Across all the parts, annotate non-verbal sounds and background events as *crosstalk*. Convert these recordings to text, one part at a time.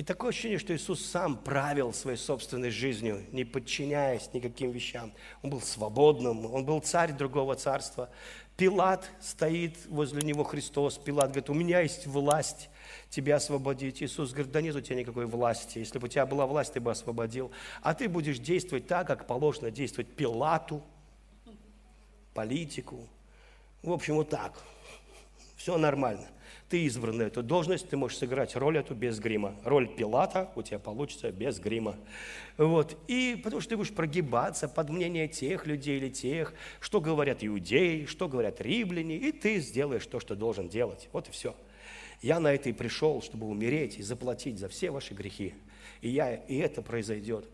И такое ощущение, что Иисус сам правил своей собственной жизнью, не подчиняясь никаким вещам. Он был свободным, он был царь другого царства. Пилат стоит возле него Христос. Пилат говорит, у меня есть власть тебя освободить. Иисус говорит, да нет у тебя никакой власти. Если бы у тебя была власть, ты бы освободил. А ты будешь действовать так, как положено действовать Пилату, политику. В общем, вот так. Все нормально ты избран на эту должность, ты можешь сыграть роль эту без грима. Роль Пилата у тебя получится без грима. Вот. И потому что ты будешь прогибаться под мнение тех людей или тех, что говорят иудеи, что говорят римляне, и ты сделаешь то, что должен делать. Вот и все. Я на это и пришел, чтобы умереть и заплатить за все ваши грехи. И, я, и это произойдет.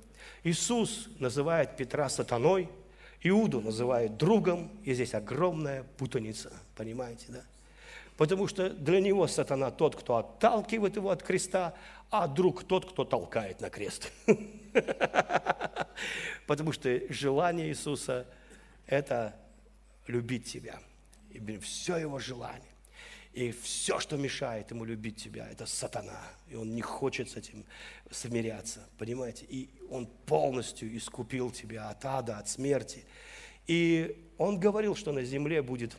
Иисус называет Петра сатаной, Иуду называет другом, и здесь огромная путаница, понимаете, да? Потому что для него сатана тот, кто отталкивает его от креста, а друг тот, кто толкает на крест. *laughs* Потому что желание Иисуса – это любить тебя. И все его желание. И все, что мешает ему любить тебя, это сатана. И он не хочет с этим смиряться, понимаете? И он полностью искупил тебя от ада, от смерти. И он говорил, что на земле будет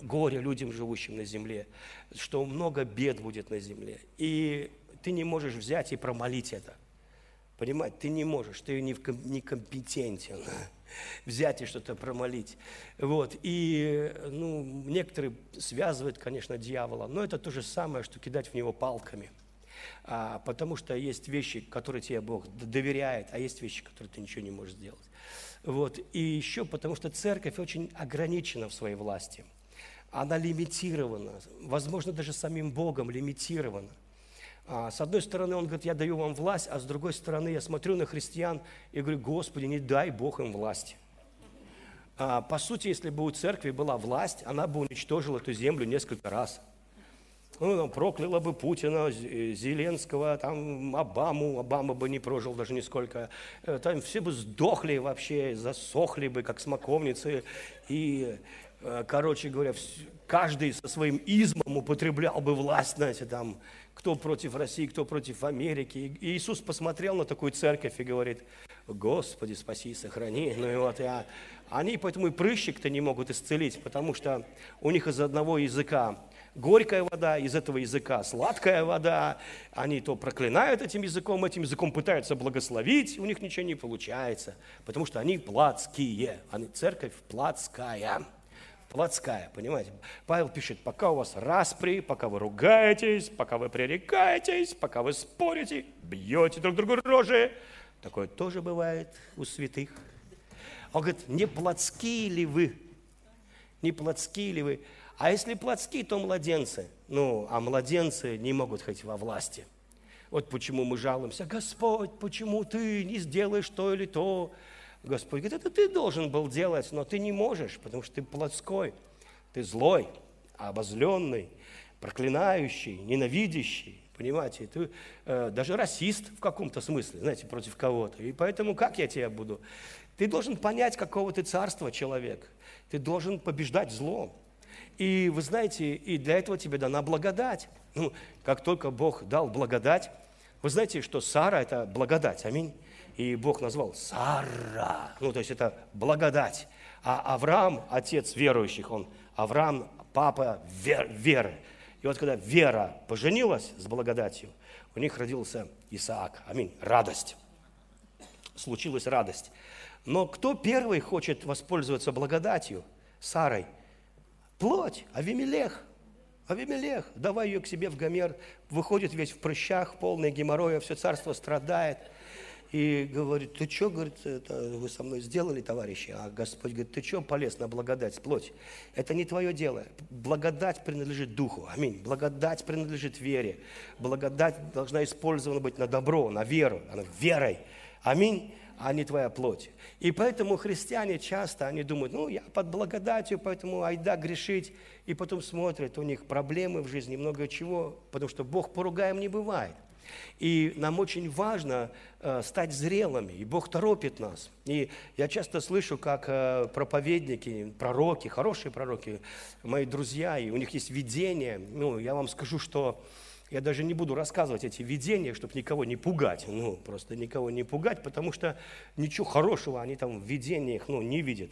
горе людям, живущим на земле, что много бед будет на земле. И ты не можешь взять и промолить это. Понимаете, ты не можешь, ты некомпетентен *laughs* взять и что-то промолить. Вот. И ну, некоторые связывают, конечно, дьявола, но это то же самое, что кидать в него палками. А, потому что есть вещи, которые тебе Бог доверяет, а есть вещи, которые ты ничего не можешь сделать. Вот. И еще потому что церковь очень ограничена в своей власти – она лимитирована, возможно, даже самим Богом лимитирована. А, с одной стороны, он говорит, я даю вам власть, а с другой стороны, я смотрю на христиан и говорю, Господи, не дай Бог им власть. А, по сути, если бы у церкви была власть, она бы уничтожила эту землю несколько раз. Ну, прокляла бы Путина, Зеленского, там, Обаму, Обама бы не прожил даже нисколько. Э, там все бы сдохли вообще, засохли бы, как смоковницы. И Э, короче говоря, каждый со своим измом употреблял бы власть, знаете, там, кто против России, кто против Америки. И Иисус посмотрел на такую церковь и говорит, Господи, спаси, сохрани. Ну и вот я... Они поэтому и прыщик-то не могут исцелить, потому что у них из одного языка горькая вода, из этого языка сладкая вода. Они то проклинают этим языком, этим языком пытаются благословить, у них ничего не получается, потому что они плотские, они церковь плотская плотская, понимаете? Павел пишет, пока у вас распри, пока вы ругаетесь, пока вы пререкаетесь, пока вы спорите, бьете друг другу рожи, такое тоже бывает у святых. Он говорит, не плотские ли вы? Не плотские ли вы? А если плотские, то младенцы. Ну, а младенцы не могут хоть во власти. Вот почему мы жалуемся, Господь, почему ты не сделаешь то или то? Господь говорит, это ты должен был делать, но ты не можешь, потому что ты плотской, ты злой, обозленный, проклинающий, ненавидящий, понимаете, ты э, даже расист в каком-то смысле, знаете, против кого-то. И поэтому как я тебя буду? Ты должен понять, какого ты царства человек. Ты должен побеждать зло. И вы знаете, и для этого тебе дана благодать. Ну, как только Бог дал благодать, вы знаете, что Сара – это благодать, аминь и Бог назвал Сара. Ну, то есть это благодать. А Авраам, отец верующих, он Авраам, папа вер, веры. И вот когда вера поженилась с благодатью, у них родился Исаак. Аминь. Радость. Случилась радость. Но кто первый хочет воспользоваться благодатью? Сарой. Плоть, Авимелех. Авимелех, давай ее к себе в Гомер, выходит весь в прыщах, полный геморроя, все царство страдает – и говорит, ты что, говорит, это вы со мной сделали, товарищи? А Господь говорит, ты что полез на благодать, плоть? Это не твое дело. Благодать принадлежит Духу. Аминь. Благодать принадлежит вере. Благодать должна использована быть на добро, на веру, она верой. Аминь а не твоя плоть. И поэтому христиане часто, они думают, ну, я под благодатью, поэтому айда грешить. И потом смотрят, у них проблемы в жизни, много чего, потому что Бог поругаем не бывает. И нам очень важно э, стать зрелыми, и Бог торопит нас. И я часто слышу, как э, проповедники, пророки, хорошие пророки, мои друзья, и у них есть видение. Ну, я вам скажу, что Я даже не буду рассказывать эти видения, чтобы никого не пугать. Ну, просто никого не пугать, потому что ничего хорошего они там в видениях ну, не видят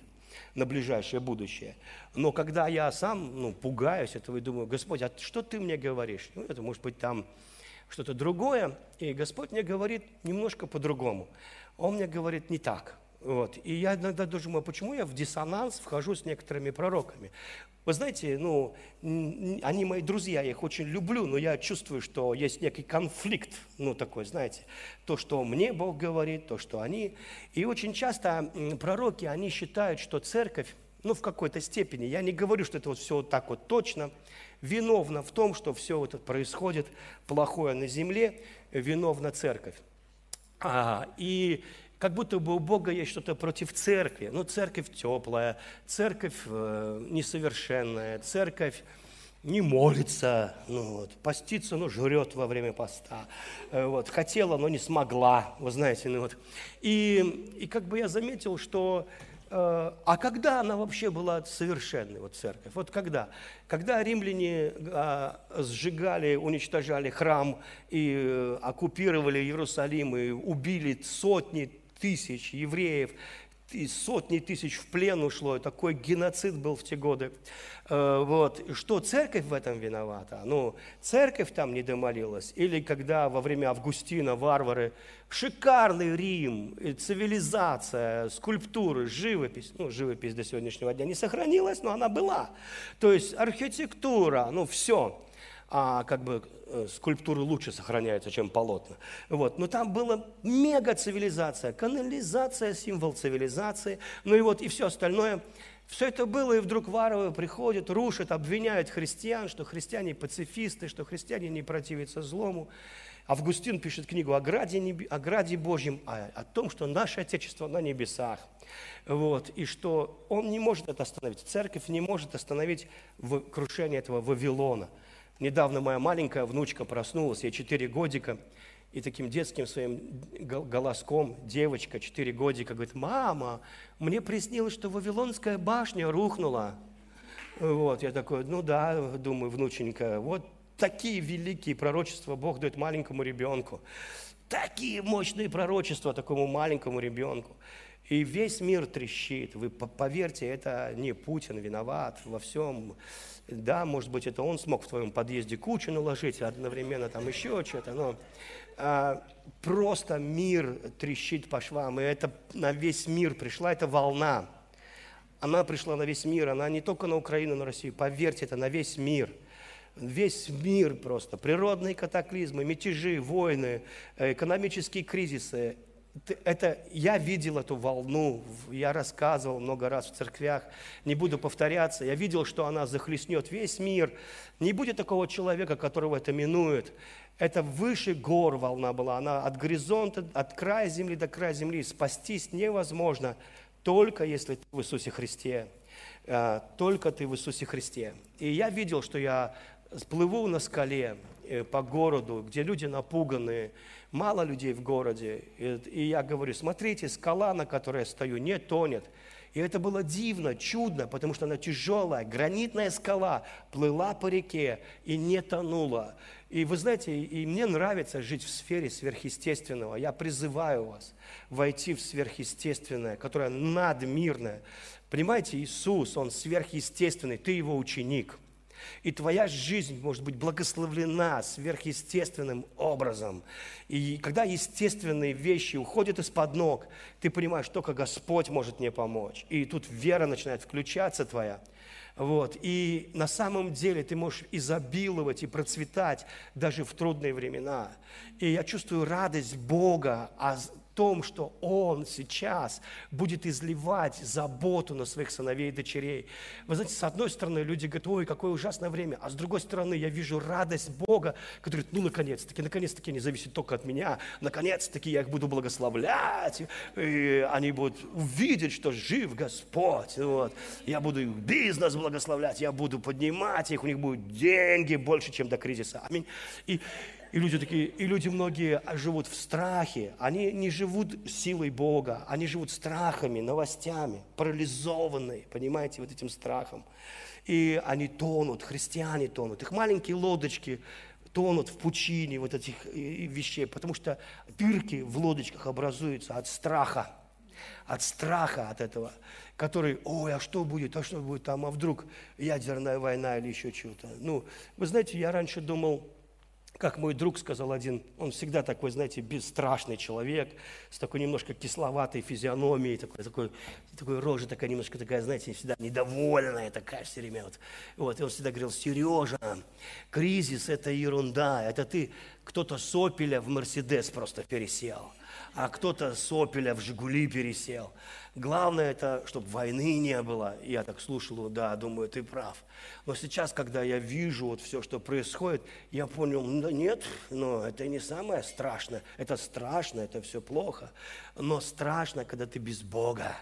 на ближайшее будущее. Но когда я сам ну, пугаюсь этого и думаю, Господь, а что ты мне говоришь? Ну, это может быть там что-то другое. И Господь мне говорит немножко по-другому. Он мне говорит не так. Вот. И я иногда думаю, почему я в диссонанс вхожу с некоторыми пророками. Вы знаете, ну, они мои друзья, я их очень люблю, но я чувствую, что есть некий конфликт, ну, такой, знаете, то, что мне Бог говорит, то, что они. И очень часто пророки, они считают, что церковь, ну, в какой-то степени, я не говорю, что это вот все вот так вот точно, виновна в том, что все это происходит плохое на земле, виновна церковь. А, и как будто бы у Бога есть что-то против церкви. Ну, церковь теплая, церковь э, несовершенная, церковь не молится, ну, вот, постится, но жрет во время поста. Э, вот, хотела, но не смогла, вы знаете. Ну, вот. и, и как бы я заметил, что а когда она вообще была совершенной, вот церковь? Вот когда? Когда римляне э, сжигали, уничтожали храм и э, оккупировали Иерусалим и убили сотни тысяч евреев, и сотни тысяч в плен ушло, такой геноцид был в те годы. Э, вот. Что церковь в этом виновата? Ну, церковь там не домолилась. Или когда во время Августина варвары, шикарный Рим, цивилизация, скульптуры, живопись, ну, живопись до сегодняшнего дня не сохранилась, но она была. То есть архитектура, ну, все а как бы э, скульптуры лучше сохраняются, чем полотна. Вот. Но там была мега цивилизация, канализация, символ цивилизации, ну и вот и все остальное. Все это было, и вдруг варвары приходят, рушат, обвиняют христиан, что христиане пацифисты, что христиане не противятся злому. Августин пишет книгу о граде, о граде Божьем, о, о том, что наше Отечество на небесах. Вот, и что он не может это остановить, церковь не может остановить крушение этого Вавилона – Недавно моя маленькая внучка проснулась, ей 4 годика, и таким детским своим голоском девочка 4 годика говорит, мама, мне приснилось, что Вавилонская башня рухнула. Вот, я такой, ну да, думаю, внученька, вот такие великие пророчества Бог дает маленькому ребенку. Такие мощные пророчества такому маленькому ребенку. И весь мир трещит. Вы поверьте, это не Путин виноват во всем. Да, может быть, это он смог в твоем подъезде кучу наложить, одновременно там еще что-то, но а, просто мир трещит по швам, и это на весь мир пришла эта волна. Она пришла на весь мир, она не только на Украину, на Россию, поверьте, это на весь мир – весь мир просто, природные катаклизмы, мятежи, войны, э, экономические кризисы, это, я видел эту волну, я рассказывал много раз в церквях, не буду повторяться, я видел, что она захлестнет весь мир. Не будет такого человека, которого это минует. Это выше гор волна была, она от горизонта, от края земли до края земли. Спастись невозможно, только если ты в Иисусе Христе. А, только ты в Иисусе Христе. И я видел, что я сплыву на скале э, по городу, где люди напуганные, мало людей в городе. И, я говорю, смотрите, скала, на которой я стою, не тонет. И это было дивно, чудно, потому что она тяжелая, гранитная скала плыла по реке и не тонула. И вы знаете, и мне нравится жить в сфере сверхъестественного. Я призываю вас войти в сверхъестественное, которое надмирное. Понимаете, Иисус, Он сверхъестественный, ты Его ученик – и твоя жизнь может быть благословлена сверхъестественным образом. И когда естественные вещи уходят из-под ног, ты понимаешь, только Господь может мне помочь. И тут вера начинает включаться твоя. Вот. И на самом деле ты можешь изобиловать и процветать даже в трудные времена. И я чувствую радость Бога том, что Он сейчас будет изливать заботу на своих сыновей и дочерей. Вы знаете, с одной стороны, люди говорят, ой, какое ужасное время, а с другой стороны, я вижу радость Бога, который говорит, ну, наконец-таки, наконец-таки не зависит только от меня, наконец-таки я их буду благословлять, и они будут увидеть, что жив Господь, вот. я буду их бизнес благословлять, я буду поднимать их, у них будут деньги больше, чем до кризиса. Аминь. И, и люди такие, и люди многие живут в страхе. Они не живут силой Бога, они живут страхами, новостями, парализованные, понимаете, вот этим страхом. И они тонут, христиане тонут. Их маленькие лодочки тонут в пучине вот этих э, вещей, потому что дырки в лодочках образуются от страха, от страха от этого, который, ой, а что будет, а что будет там, а вдруг ядерная война или еще чего-то. Ну, вы знаете, я раньше думал, как мой друг сказал один, он всегда такой, знаете, бесстрашный человек, с такой немножко кисловатой физиономией, такой, такой, такой рожа такая немножко такая, знаете, всегда недовольная такая все время. Вот. Вот, и он всегда говорил, Сережа, кризис – это ерунда, это ты, кто-то сопеля в Мерседес просто пересел, а кто-то сопеля в Жигули пересел. Главное это, чтобы войны не было. Я так слушал да, думаю, ты прав. Но сейчас, когда я вижу вот все, что происходит, я понял, да нет, но это не самое страшное. Это страшно, это все плохо. Но страшно, когда ты без Бога.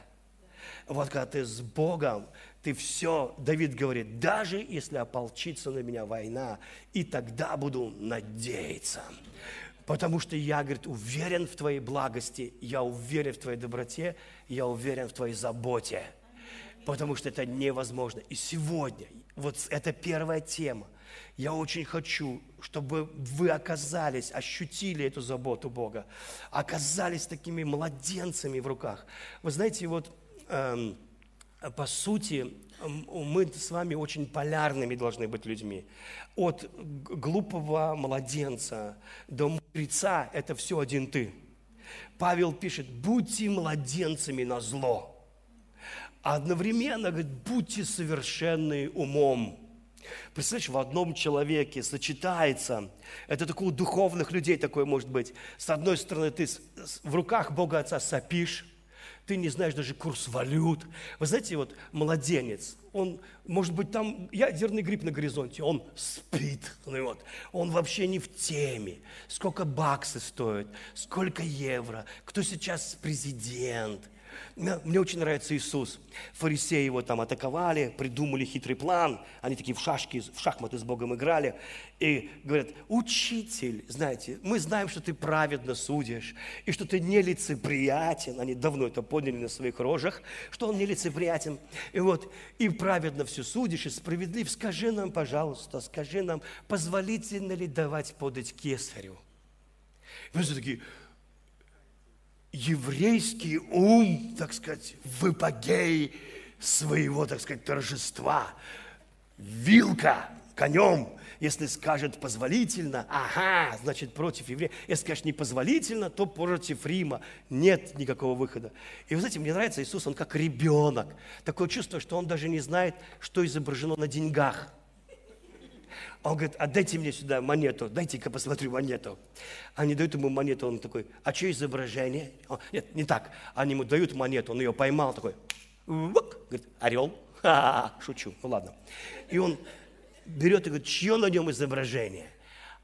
Вот когда ты с Богом, ты все, Давид говорит, даже если ополчится на меня война, и тогда буду надеяться. Потому что я, говорит, уверен в Твоей благости, я уверен в Твоей доброте, я уверен в Твоей заботе. Потому что это невозможно. И сегодня, вот это первая тема. Я очень хочу, чтобы вы оказались, ощутили эту заботу Бога, оказались такими младенцами в руках. Вы знаете, вот эм, по сути, мы с вами очень полярными должны быть людьми. От глупого младенца до мудреца – это все один ты. Павел пишет, будьте младенцами на зло. А одновременно говорит, будьте совершенны умом. Представляешь, в одном человеке сочетается, это такое у духовных людей такое может быть. С одной стороны, ты в руках Бога Отца сопишь, ты не знаешь даже курс валют. Вы знаете, вот младенец, он, может быть, там ядерный гриб на горизонте, он спит, ну, вот, он вообще не в теме, сколько баксы стоят, сколько евро, кто сейчас президент – мне очень нравится Иисус. Фарисеи его там атаковали, придумали хитрый план. Они такие в, шашки, в шахматы с Богом играли. И говорят, учитель, знаете, мы знаем, что ты праведно судишь, и что ты нелицеприятен. Они давно это поняли на своих рожах, что он нелицеприятен. И вот, и праведно все судишь, и справедлив. Скажи нам, пожалуйста, скажи нам, позволительно ли давать подать кесарю? Вы все такие, еврейский ум, так сказать, в эпогее своего, так сказать, торжества. Вилка конем, если скажет позволительно, ага, значит против еврея. Если скажет непозволительно, то против Рима. Нет никакого выхода. И вы знаете, мне нравится Иисус, он как ребенок. Такое чувство, что он даже не знает, что изображено на деньгах – он говорит, отдайте мне сюда монету, дайте-ка посмотрю монету. Они дают ему монету, он такой, а что изображение? Он, нет, не так. Они ему дают монету, он ее поймал, такой, вок, говорит, орел. *laughs* Ха-ха-ха, шучу, ну ладно. И он берет и говорит, чье на нем изображение?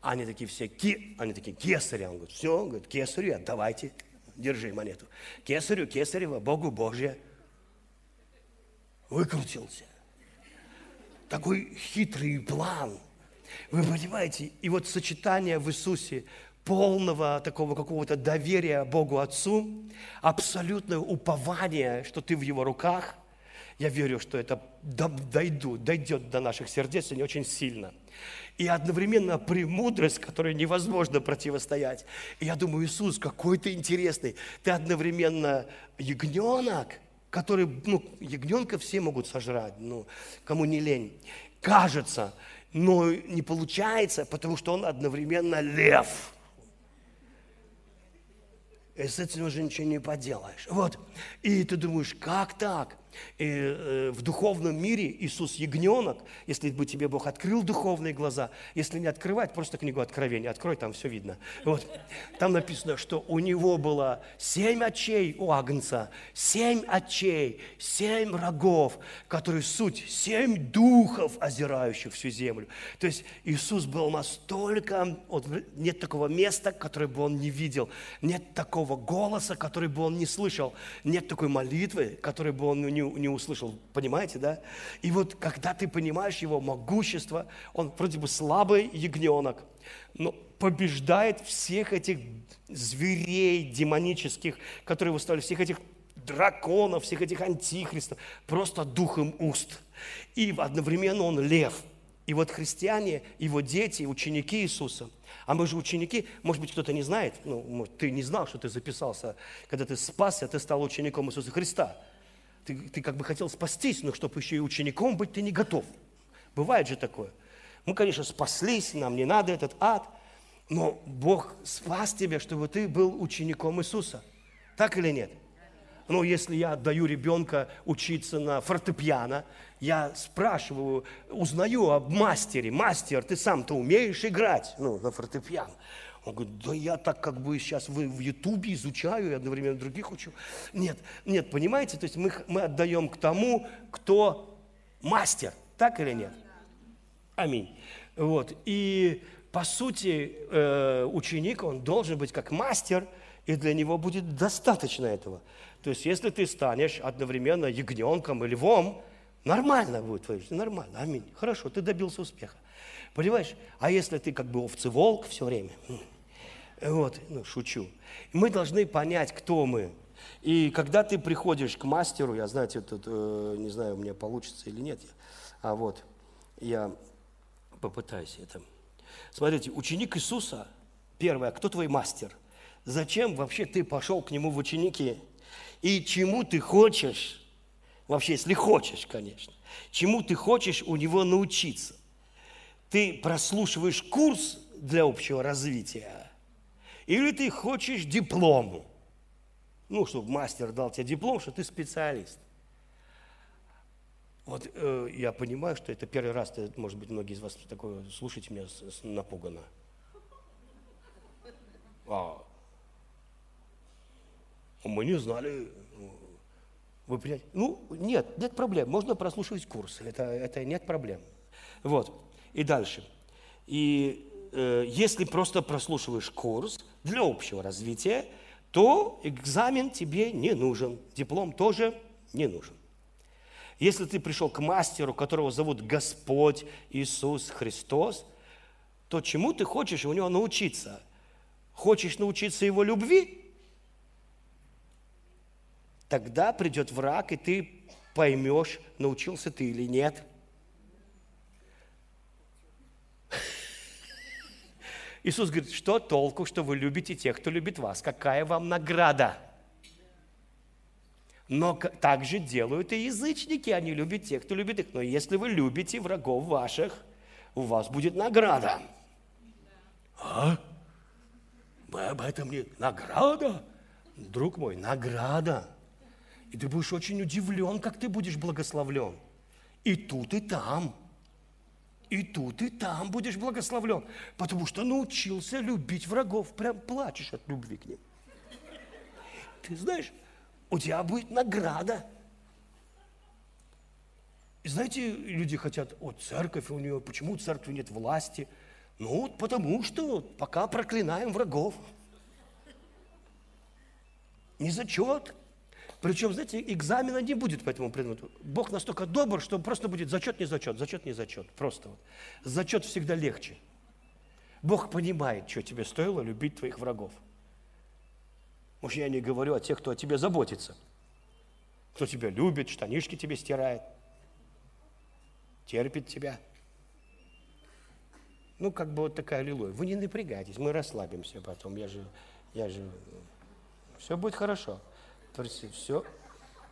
Они такие все, ки, они такие, кесаря. Он говорит, все, говорит, кесарю, отдавайте, держи монету. Кесарю, кесарева, Богу Божье. Выкрутился. Такой хитрый план – вы понимаете, и вот сочетание в Иисусе полного такого какого-то доверия Богу Отцу, абсолютное упование, что ты в Его руках, я верю, что это дойдут, дойдет до наших сердец не очень сильно. И одновременно премудрость, которой невозможно противостоять. И я думаю, Иисус, какой ты интересный. Ты одновременно ягненок, который, ну, ягненка все могут сожрать, ну, кому не лень. Кажется, но не получается, потому что он одновременно лев. И с этим уже ничего не поделаешь. Вот. И ты думаешь, как так? И, э, в духовном мире Иисус ягненок, если бы тебе Бог открыл духовные глаза, если не открывать, просто книгу Откровения, открой, там все видно. Вот. Там написано, что у него было семь очей у Агнца, семь очей, семь рогов, которые суть, семь духов, озирающих всю землю. То есть Иисус был настолько, вот, нет такого места, которое бы он не видел, нет такого голоса, который бы он не слышал, нет такой молитвы, которой бы он не не, не услышал, понимаете, да? И вот когда ты понимаешь его могущество, он вроде бы слабый ягненок, но побеждает всех этих зверей демонических, которые выставили, всех этих драконов, всех этих антихристов, просто духом уст. И одновременно он лев. И вот христиане, его дети, ученики Иисуса, а мы же ученики, может быть, кто-то не знает, ну, может, ты не знал, что ты записался, когда ты спасся, ты стал учеником Иисуса Христа. Ты, ты как бы хотел спастись, но чтобы еще и учеником быть, ты не готов. Бывает же такое. Мы, конечно, спаслись, нам не надо этот ад, но Бог спас тебя, чтобы ты был учеником Иисуса. Так или нет? Ну, если я отдаю ребенка учиться на фортепиано, я спрашиваю, узнаю об мастере. Мастер, ты сам-то умеешь играть ну, на фортепиано? Он говорит, да я так как бы сейчас в, Ютубе изучаю и одновременно других учу. Нет, нет, понимаете, то есть мы, мы отдаем к тому, кто мастер. Так или нет? Аминь. Вот. И по сути э, ученик, он должен быть как мастер, и для него будет достаточно этого. То есть, если ты станешь одновременно ягненком и львом, нормально будет твоя жизнь, нормально, аминь. Хорошо, ты добился успеха. Понимаешь? А если ты как бы овцы-волк все время, вот, ну, шучу. Мы должны понять, кто мы. И когда ты приходишь к мастеру, я, знаете, тут, э, не знаю, у меня получится или нет, а вот, я попытаюсь это. Смотрите, ученик Иисуса, первое, кто твой мастер? Зачем вообще ты пошел к нему в ученики? и чему ты хочешь, вообще, если хочешь, конечно, чему ты хочешь у него научиться. Ты прослушиваешь курс для общего развития, или ты хочешь диплому, ну, чтобы мастер дал тебе диплом, что ты специалист. Вот э, я понимаю, что это первый раз, может быть, многие из вас такое слушаете меня с, с, напуганно. А, мы не знали. Вы принять? Ну, нет, нет проблем. Можно прослушивать курс. Это, это нет проблем. Вот. И дальше. И э, если просто прослушиваешь курс для общего развития, то экзамен тебе не нужен. Диплом тоже не нужен. Если ты пришел к мастеру, которого зовут Господь Иисус Христос, то чему ты хочешь у него научиться? Хочешь научиться его любви? Тогда придет враг, и ты поймешь, научился ты или нет. *laughs* Иисус говорит, что толку, что вы любите тех, кто любит вас? Какая вам награда? Но так же делают и язычники, они любят тех, кто любит их. Но если вы любите врагов ваших, у вас будет награда. А? Мы об этом не... Награда? Друг мой, награда. И ты будешь очень удивлен, как ты будешь благословлен. И тут, и там. И тут, и там будешь благословлен. Потому что научился любить врагов. Прям плачешь от любви к ним. Ты знаешь, у тебя будет награда. И знаете, люди хотят, о, церковь у нее, почему у церкви нет власти? Ну, потому что пока проклинаем врагов. Не зачет, причем, знаете, экзамена не будет по этому предмету. Бог настолько добр, что просто будет зачет, не зачет, зачет, не зачет. Просто вот. Зачет всегда легче. Бог понимает, что тебе стоило любить твоих врагов. Может, я не говорю о тех, кто о тебе заботится. Кто тебя любит, штанишки тебе стирает, терпит тебя. Ну, как бы вот такая аллилуйя. Вы не напрягайтесь, мы расслабимся потом. Я же, я же... Все будет хорошо. Есть все,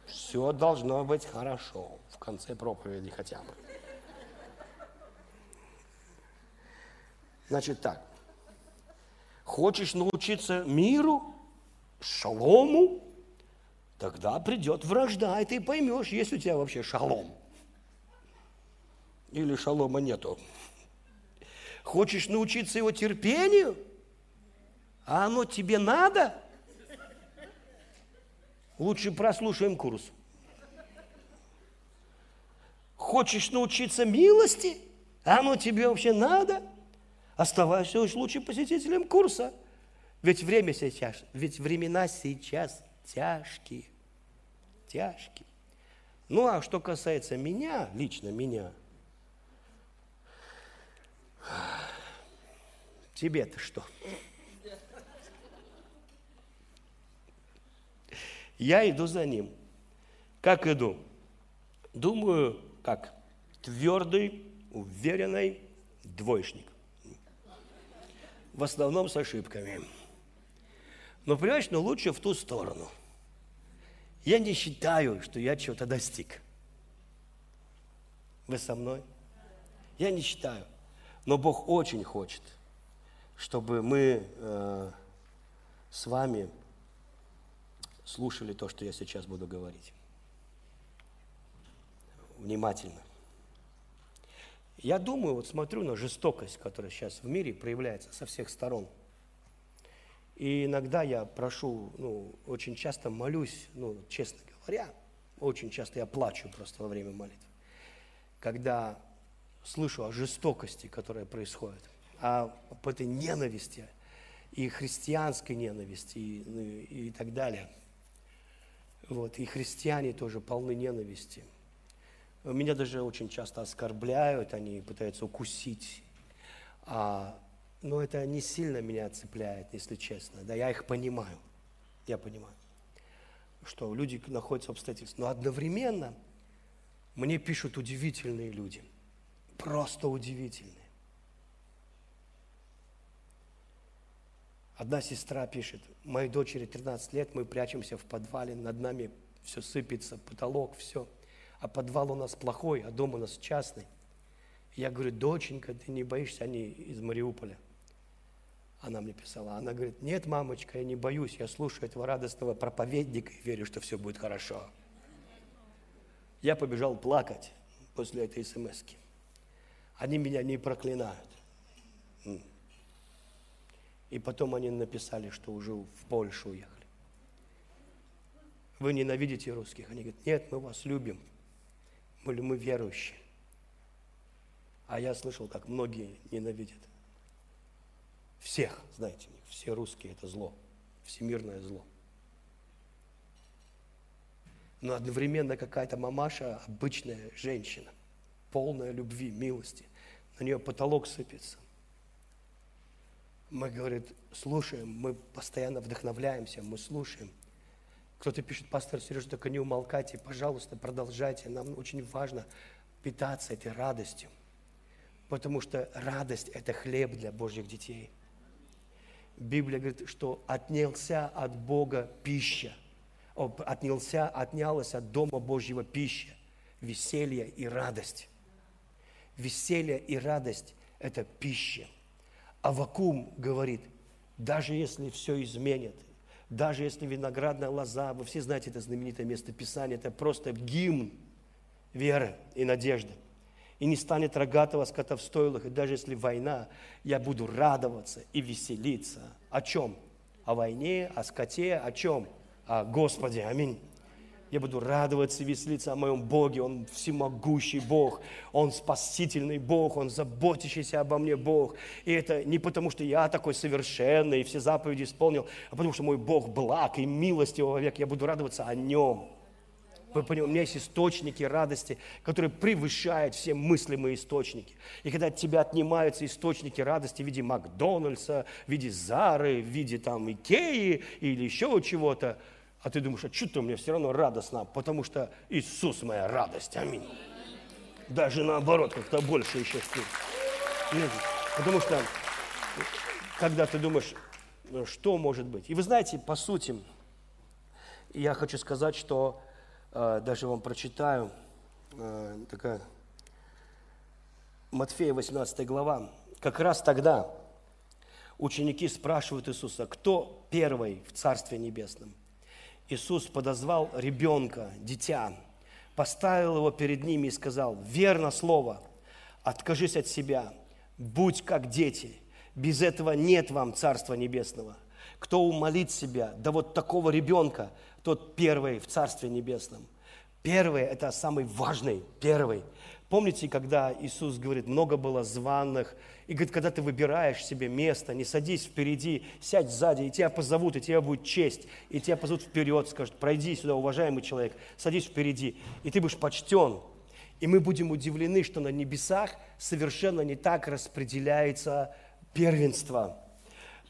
все должно быть хорошо в конце проповеди хотя бы. Значит так. Хочешь научиться миру, шалому, тогда придет вражда, и ты поймешь, есть у тебя вообще шалом. Или шалома нету. Хочешь научиться его терпению, а оно тебе надо – Лучше прослушаем курс. Хочешь научиться милости? А оно тебе вообще надо? Оставайся уж лучше посетителем курса. Ведь время сейчас, ведь времена сейчас тяжкие. Тяжкие. Ну, а что касается меня, лично меня, тебе-то что? Я иду за ним. Как иду? Думаю, как твердый, уверенный двоечник. В основном с ошибками. Но, понимаешь, но лучше в ту сторону. Я не считаю, что я чего-то достиг. Вы со мной? Я не считаю. Но Бог очень хочет, чтобы мы э, с вами слушали то, что я сейчас буду говорить. Внимательно. Я думаю, вот смотрю на жестокость, которая сейчас в мире проявляется со всех сторон. И иногда я прошу, ну, очень часто молюсь, ну, честно говоря, очень часто я плачу просто во время молитвы, когда слышу о жестокости, которая происходит, о, об этой ненависти, и христианской ненависти, и, ну, и так далее. Вот, и христиане тоже полны ненависти. Меня даже очень часто оскорбляют, они пытаются укусить. А, но это не сильно меня цепляет, если честно. Да, я их понимаю. Я понимаю, что люди находятся в обстоятельствах. Но одновременно мне пишут удивительные люди. Просто удивительные. Одна сестра пишет, моей дочери 13 лет, мы прячемся в подвале, над нами все сыпется, потолок, все – а подвал у нас плохой, а дом у нас частный. Я говорю, доченька, ты не боишься, они из Мариуполя. Она мне писала, она говорит, нет, мамочка, я не боюсь, я слушаю этого радостного проповедника и верю, что все будет хорошо. Я побежал плакать после этой смс -ки. Они меня не проклинают. И потом они написали, что уже в Польшу уехали. Вы ненавидите русских? Они говорят, нет, мы вас любим были мы верующие. А я слышал, как многие ненавидят. Всех, знаете, все русские – это зло, всемирное зло. Но одновременно какая-то мамаша, обычная женщина, полная любви, милости, на нее потолок сыпется. Мы, говорит, слушаем, мы постоянно вдохновляемся, мы слушаем – кто-то пишет, пастор Сережа, только не умолкайте, пожалуйста, продолжайте. Нам очень важно питаться этой радостью. Потому что радость – это хлеб для Божьих детей. Библия говорит, что отнялся от Бога пища. Отнялся, отнялась от Дома Божьего пища. Веселье и радость. Веселье и радость – это пища. А Вакум говорит, даже если все изменит, даже если виноградная лоза, вы все знаете это знаменитое место Писания, это просто гимн веры и надежды. И не станет рогатого скота в стойлах, и даже если война, я буду радоваться и веселиться. О чем? О войне, о скоте, о чем? О Господе. Аминь. Я буду радоваться и веселиться о моем Боге. Он всемогущий Бог. Он спасительный Бог. Он заботящийся обо мне Бог. И это не потому, что я такой совершенный и все заповеди исполнил, а потому что мой Бог благ и милостивый век. Я буду радоваться о Нем. Вы понимаете, у меня есть источники радости, которые превышают все мыслимые источники. И когда от тебя отнимаются источники радости в виде Макдональдса, в виде Зары, в виде там Икеи или еще чего-то, а ты думаешь, а что-то мне все равно радостно, потому что Иисус моя радость. Аминь. Даже наоборот, как-то больше еще стиль. Потому что, когда ты думаешь, «Ну, что может быть? И вы знаете, по сути, я хочу сказать, что э, даже вам прочитаю, э, такая Матфея 18 глава, как раз тогда ученики спрашивают Иисуса, кто первый в Царстве Небесном? Иисус подозвал ребенка, дитя, поставил его перед ними и сказал, верно слово, откажись от себя, будь как дети, без этого нет вам Царства Небесного. Кто умолит себя, да вот такого ребенка, тот первый в Царстве Небесном. Первый – это самый важный, первый. Помните, когда Иисус говорит, много было званых, и говорит, когда ты выбираешь себе место, не садись впереди, сядь сзади, и тебя позовут, и тебя будет честь, и тебя позовут вперед, скажут, пройди сюда, уважаемый человек, садись впереди, и ты будешь почтен. И мы будем удивлены, что на небесах совершенно не так распределяется первенство,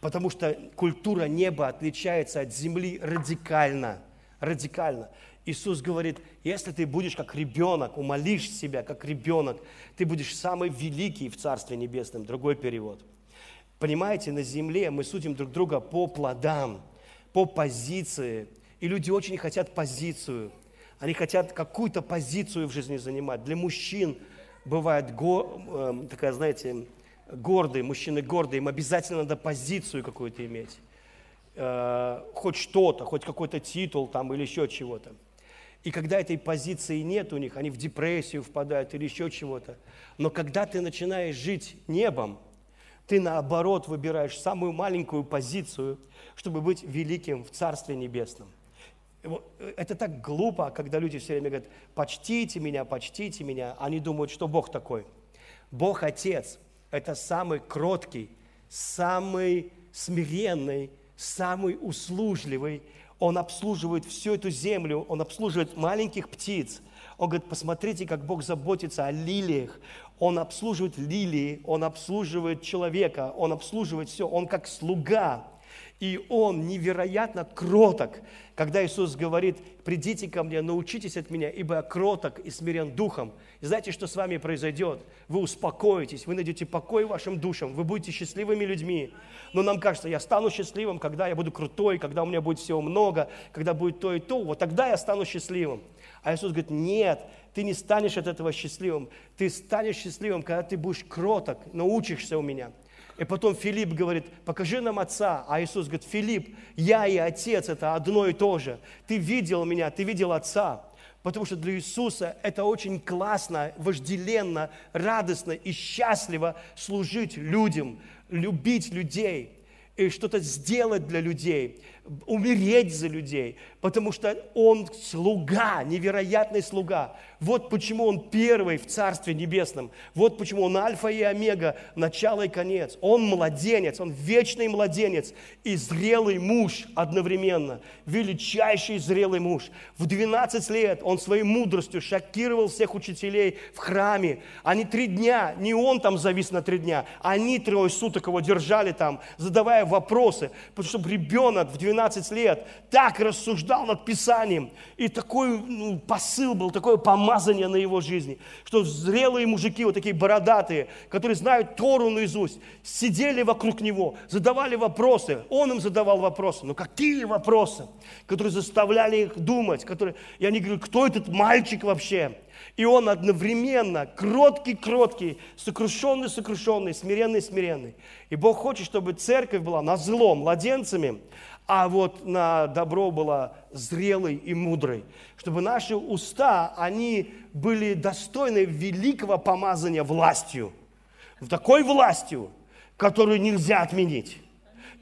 потому что культура неба отличается от земли радикально – радикально. Иисус говорит, если ты будешь как ребенок, умолишь себя как ребенок, ты будешь самый великий в Царстве Небесном. Другой перевод. Понимаете, на земле мы судим друг друга по плодам, по позиции. И люди очень хотят позицию. Они хотят какую-то позицию в жизни занимать. Для мужчин бывает го, э, такая, знаете, гордые, мужчины гордые, им обязательно надо позицию какую-то иметь. Э, хоть что-то, хоть какой-то титул там или еще чего-то. И когда этой позиции нет у них, они в депрессию впадают или еще чего-то. Но когда ты начинаешь жить небом, ты наоборот выбираешь самую маленькую позицию, чтобы быть великим в Царстве Небесном. Это так глупо, когда люди все время говорят, почтите меня, почтите меня. Они думают, что Бог такой. Бог Отец – это самый кроткий, самый смиренный, самый услужливый. Он обслуживает всю эту землю, он обслуживает маленьких птиц. Он говорит, посмотрите, как Бог заботится о лилиях. Он обслуживает лилии, он обслуживает человека, он обслуживает все. Он как слуга. И он невероятно кроток. Когда Иисус говорит, придите ко мне, научитесь от меня, ибо я кроток и смирен духом. И знаете, что с вами произойдет? Вы успокоитесь, вы найдете покой вашим душам, вы будете счастливыми людьми. Но нам кажется, я стану счастливым, когда я буду крутой, когда у меня будет всего много, когда будет то и то, вот тогда я стану счастливым. А Иисус говорит, нет, ты не станешь от этого счастливым. Ты станешь счастливым, когда ты будешь кроток, научишься у меня. И потом Филипп говорит, покажи нам Отца. А Иисус говорит, Филипп, я и Отец – это одно и то же. Ты видел меня, ты видел Отца. Потому что для Иисуса это очень классно, вожделенно, радостно и счастливо служить людям, любить людей и что-то сделать для людей умереть за людей, потому что Он слуга, невероятный слуга. Вот почему Он первый в Царстве Небесном. Вот почему Он альфа и омега, начало и конец. Он младенец, Он вечный младенец и зрелый муж одновременно. Величайший зрелый муж. В 12 лет Он своей мудростью шокировал всех учителей в храме. Они три дня, не Он там завис на три дня, они трое суток его держали там, задавая вопросы. Потому что ребенок в 12 12 лет так рассуждал над Писанием, и такой ну, посыл был, такое помазание на его жизни, что зрелые мужики, вот такие бородатые, которые знают Тору наизусть, сидели вокруг него, задавали вопросы, он им задавал вопросы, но какие вопросы, которые заставляли их думать, которые, и они говорят, кто этот мальчик вообще? И он одновременно кроткий-кроткий, сокрушенный-сокрушенный, смиренный-смиренный. И Бог хочет, чтобы церковь была на зло младенцами, а вот на добро была зрелой и мудрой. Чтобы наши уста, они были достойны великого помазания властью. Такой властью, которую нельзя отменить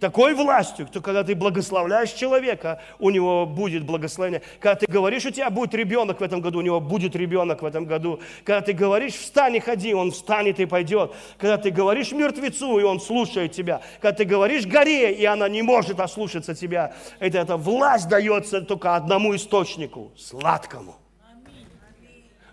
такой властью, что когда ты благословляешь человека, у него будет благословение. Когда ты говоришь, у тебя будет ребенок в этом году, у него будет ребенок в этом году. Когда ты говоришь, встань и ходи, он встанет и пойдет. Когда ты говоришь мертвецу, и он слушает тебя. Когда ты говоришь горе, и она не может ослушаться тебя. Это, эта власть дается только одному источнику, сладкому.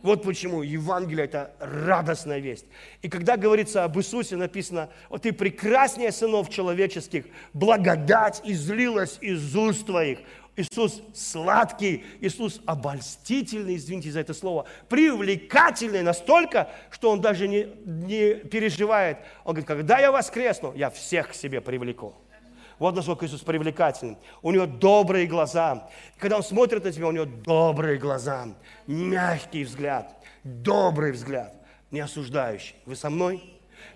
Вот почему Евангелие – это радостная весть. И когда говорится об Иисусе, написано, вот ты прекраснее сынов человеческих, благодать излилась из уст твоих. Иисус сладкий, Иисус обольстительный, извините за это слово, привлекательный настолько, что он даже не, не переживает. Он говорит, когда я воскресну, я всех к себе привлеку. Вот насколько Иисус привлекательный. У него добрые глаза. Когда он смотрит на тебя, у него добрые глаза, мягкий взгляд, добрый взгляд, не осуждающий. Вы со мной?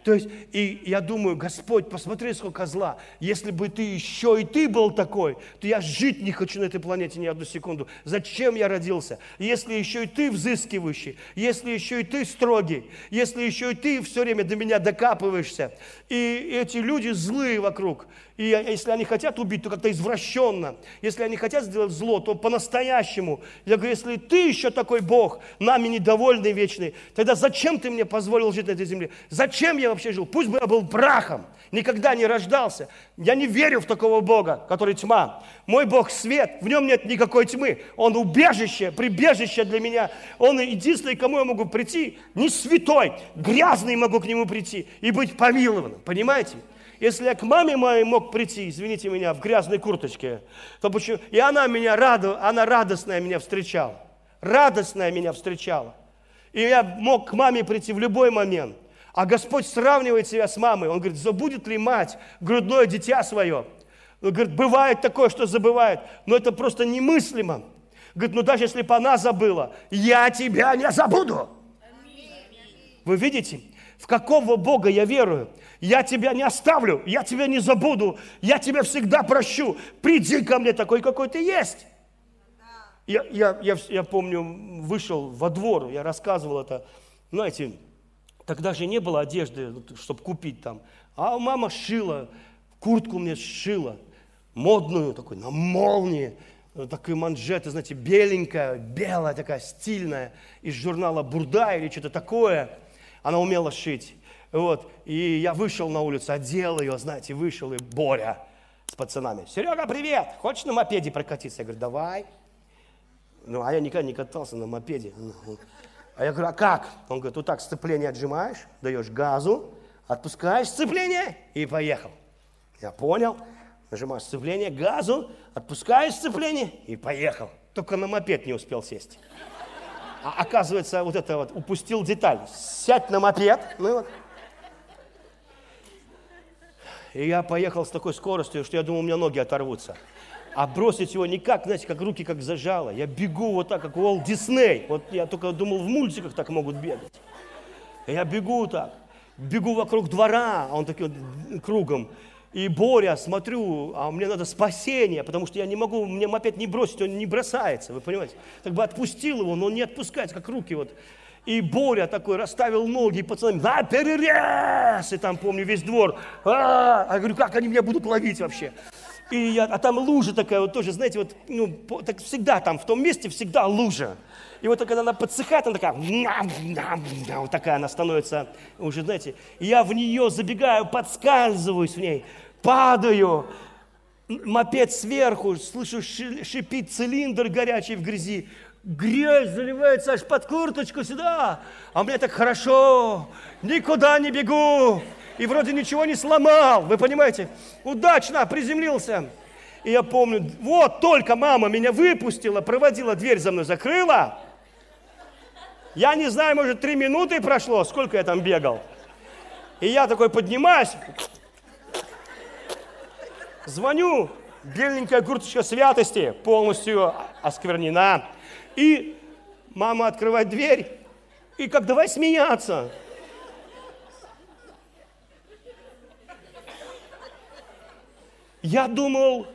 То есть, и я думаю, Господь, посмотри, сколько зла. Если бы ты еще и ты был такой, то я жить не хочу на этой планете ни одну секунду. Зачем я родился? Если еще и ты взыскивающий, если еще и ты строгий, если еще и ты все время до меня докапываешься, и эти люди злые вокруг, и если они хотят убить, то как-то извращенно. Если они хотят сделать зло, то по-настоящему. Я говорю, если ты еще такой Бог, нами недовольный вечный, тогда зачем ты мне позволил жить на этой земле? Зачем я вообще жил? Пусть бы я был прахом, никогда не рождался. Я не верю в такого Бога, который тьма. Мой Бог свет, в нем нет никакой тьмы. Он убежище, прибежище для меня. Он единственный, кому я могу прийти, не святой, грязный могу к нему прийти и быть помилованным. Понимаете? Если я к маме моей мог прийти, извините меня, в грязной курточке, то почему? И она меня рада, она радостная меня встречала. Радостная меня встречала. И я мог к маме прийти в любой момент. А Господь сравнивает себя с мамой. Он говорит, забудет ли мать грудное дитя свое? Он говорит, бывает такое, что забывает, но это просто немыслимо. Говорит, ну даже если бы она забыла, я тебя не забуду. Вы видите, в какого Бога я верую? Я тебя не оставлю, я тебя не забуду, я тебя всегда прощу. Приди ко мне такой, какой ты есть. Я, я, я, я помню, вышел во двор, я рассказывал это, знаете, тогда же не было одежды, чтобы купить там. А мама шила, куртку мне сшила, модную такой, на молнии, такие манжеты, знаете, беленькая, белая такая, стильная, из журнала «Бурда» или что-то такое. Она умела шить. Вот. И я вышел на улицу, одел ее, знаете, вышел, и Боря с пацанами. Серега, привет! Хочешь на мопеде прокатиться? Я говорю, давай. Ну, а я никогда не катался на мопеде. А я говорю, а как? Он говорит, вот так сцепление отжимаешь, даешь газу, отпускаешь сцепление и поехал. Я понял. Нажимаешь сцепление, газу, отпускаешь сцепление и поехал. Только на мопед не успел сесть. А оказывается, вот это вот упустил деталь. Сядь на мопед. Ну вот. И я поехал с такой скоростью, что я думал, у меня ноги оторвутся. А бросить его никак, знаете, как руки как зажало. Я бегу вот так, как Уолт Дисней. Вот я только думал, в мультиках так могут бегать. Я бегу так, бегу вокруг двора, а он таким вот кругом. И Боря, смотрю, а мне надо спасение, потому что я не могу, мне опять не бросить, он не бросается, вы понимаете? Так бы отпустил его, но он не отпускается, как руки вот. И Боря такой расставил ноги, и пацаны, да, перерез! И там, помню, весь двор. А, -а, -а. я говорю, как они меня будут ловить вообще? И я, а там лужа такая вот тоже, знаете, вот, ну, так всегда там, в том месте всегда лужа. И вот когда она подсыхает, она такая, вот такая она становится уже, знаете, я в нее забегаю, подскальзываюсь в ней, падаю, мопед сверху, слышу, шипит цилиндр горячий в грязи, грязь заливается аж под курточку сюда, а мне так хорошо, никуда не бегу, и вроде ничего не сломал, вы понимаете, удачно приземлился. И я помню, вот только мама меня выпустила, проводила, дверь за мной закрыла. Я не знаю, может, три минуты прошло, сколько я там бегал. И я такой поднимаюсь, звоню, беленькая курточка святости полностью осквернена. И мама открывает дверь, и как давай смеяться. Я думал,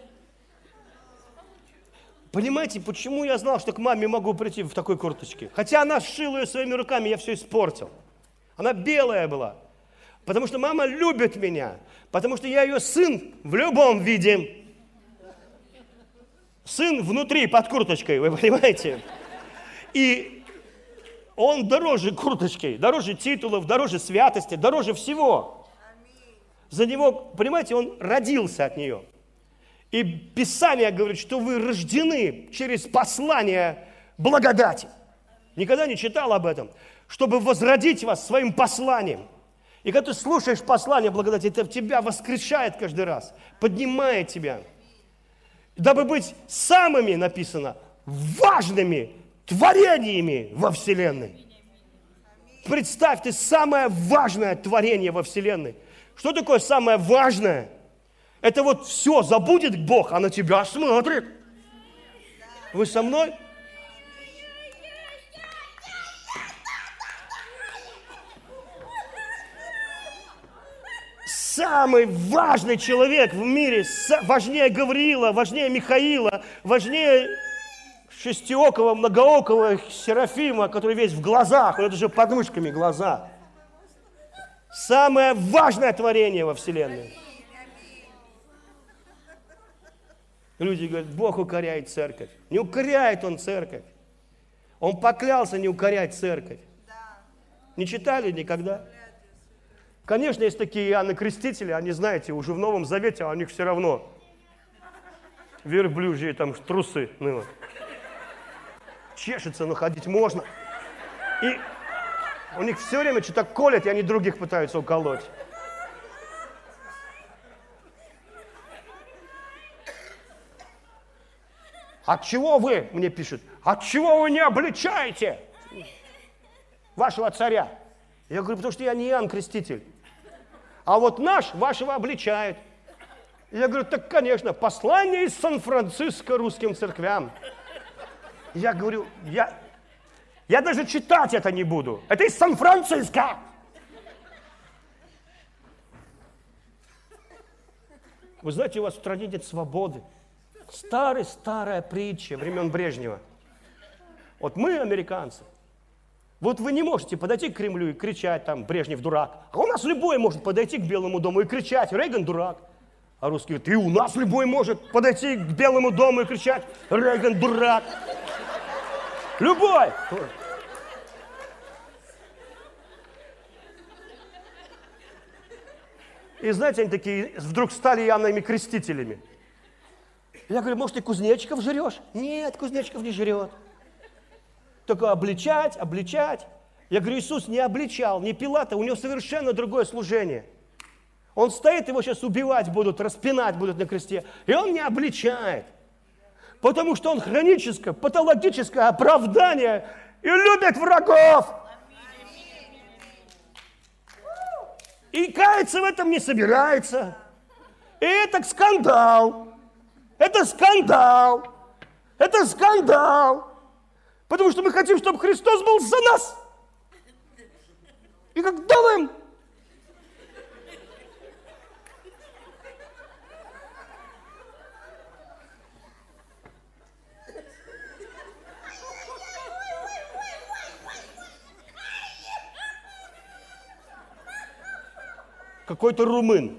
понимаете, почему я знал, что к маме могу прийти в такой курточке? Хотя она сшила ее своими руками, я все испортил. Она белая была. Потому что мама любит меня. Потому что я ее сын в любом виде. Сын внутри, под курточкой, вы понимаете? И он дороже курточки, дороже титулов, дороже святости, дороже всего. За него, понимаете, он родился от нее. И Писание говорит, что вы рождены через послание благодати. Никогда не читал об этом. Чтобы возродить вас своим посланием. И когда ты слушаешь послание благодати, это тебя воскрешает каждый раз, поднимает тебя – дабы быть самыми, написано, важными творениями во Вселенной. Представь, ты самое важное творение во Вселенной. Что такое самое важное? Это вот все, забудет Бог, а на тебя смотрит. Вы со мной? Самый важный человек в мире, важнее Гавриила, важнее Михаила, важнее шестиокого, многоокого Серафима, который весь в глазах, это же под мышками глаза. Самое важное творение во Вселенной. Люди говорят, Бог укоряет церковь. Не укоряет Он церковь. Он поклялся не укорять церковь. Не читали никогда? Конечно, есть такие Иоанны Крестители, они, знаете, уже в Новом Завете, а у них все равно верблюжьи там трусы. Ну, вот. Чешется, но ходить можно. И у них все время что-то колят, и они других пытаются уколоть. От чего вы, мне пишут? от чего вы не обличаете вашего царя? Я говорю, потому что я не Иоанн Креститель. А вот наш вашего обличает. Я говорю, так, конечно, послание из Сан-Франциско русским церквям. Я говорю, я, я даже читать это не буду. Это из Сан-Франциско. Вы знаете, у вас в стране нет свободы. Старая-старая притча времен Брежнева. Вот мы, американцы, вот вы не можете подойти к Кремлю и кричать там «Брежнев дурак», а у нас любой может подойти к Белому дому и кричать «Рейган дурак». А русские говорят, и у нас любой может подойти к Белому дому и кричать «Рейган дурак». Любой. И знаете, они такие вдруг стали явными крестителями. Я говорю, может, ты кузнечиков жрешь? Нет, кузнечиков не жрет. Только обличать, обличать. Я говорю, Иисус не обличал, не Пилата, у него совершенно другое служение. Он стоит, его сейчас убивать будут, распинать будут на кресте. И он не обличает. Потому что он хроническое, патологическое оправдание и любит врагов. И каяться в этом не собирается. И это скандал. Это скандал. Это скандал. Потому что мы хотим, чтобы Христос был за нас. И как делаем? Какой-то румын.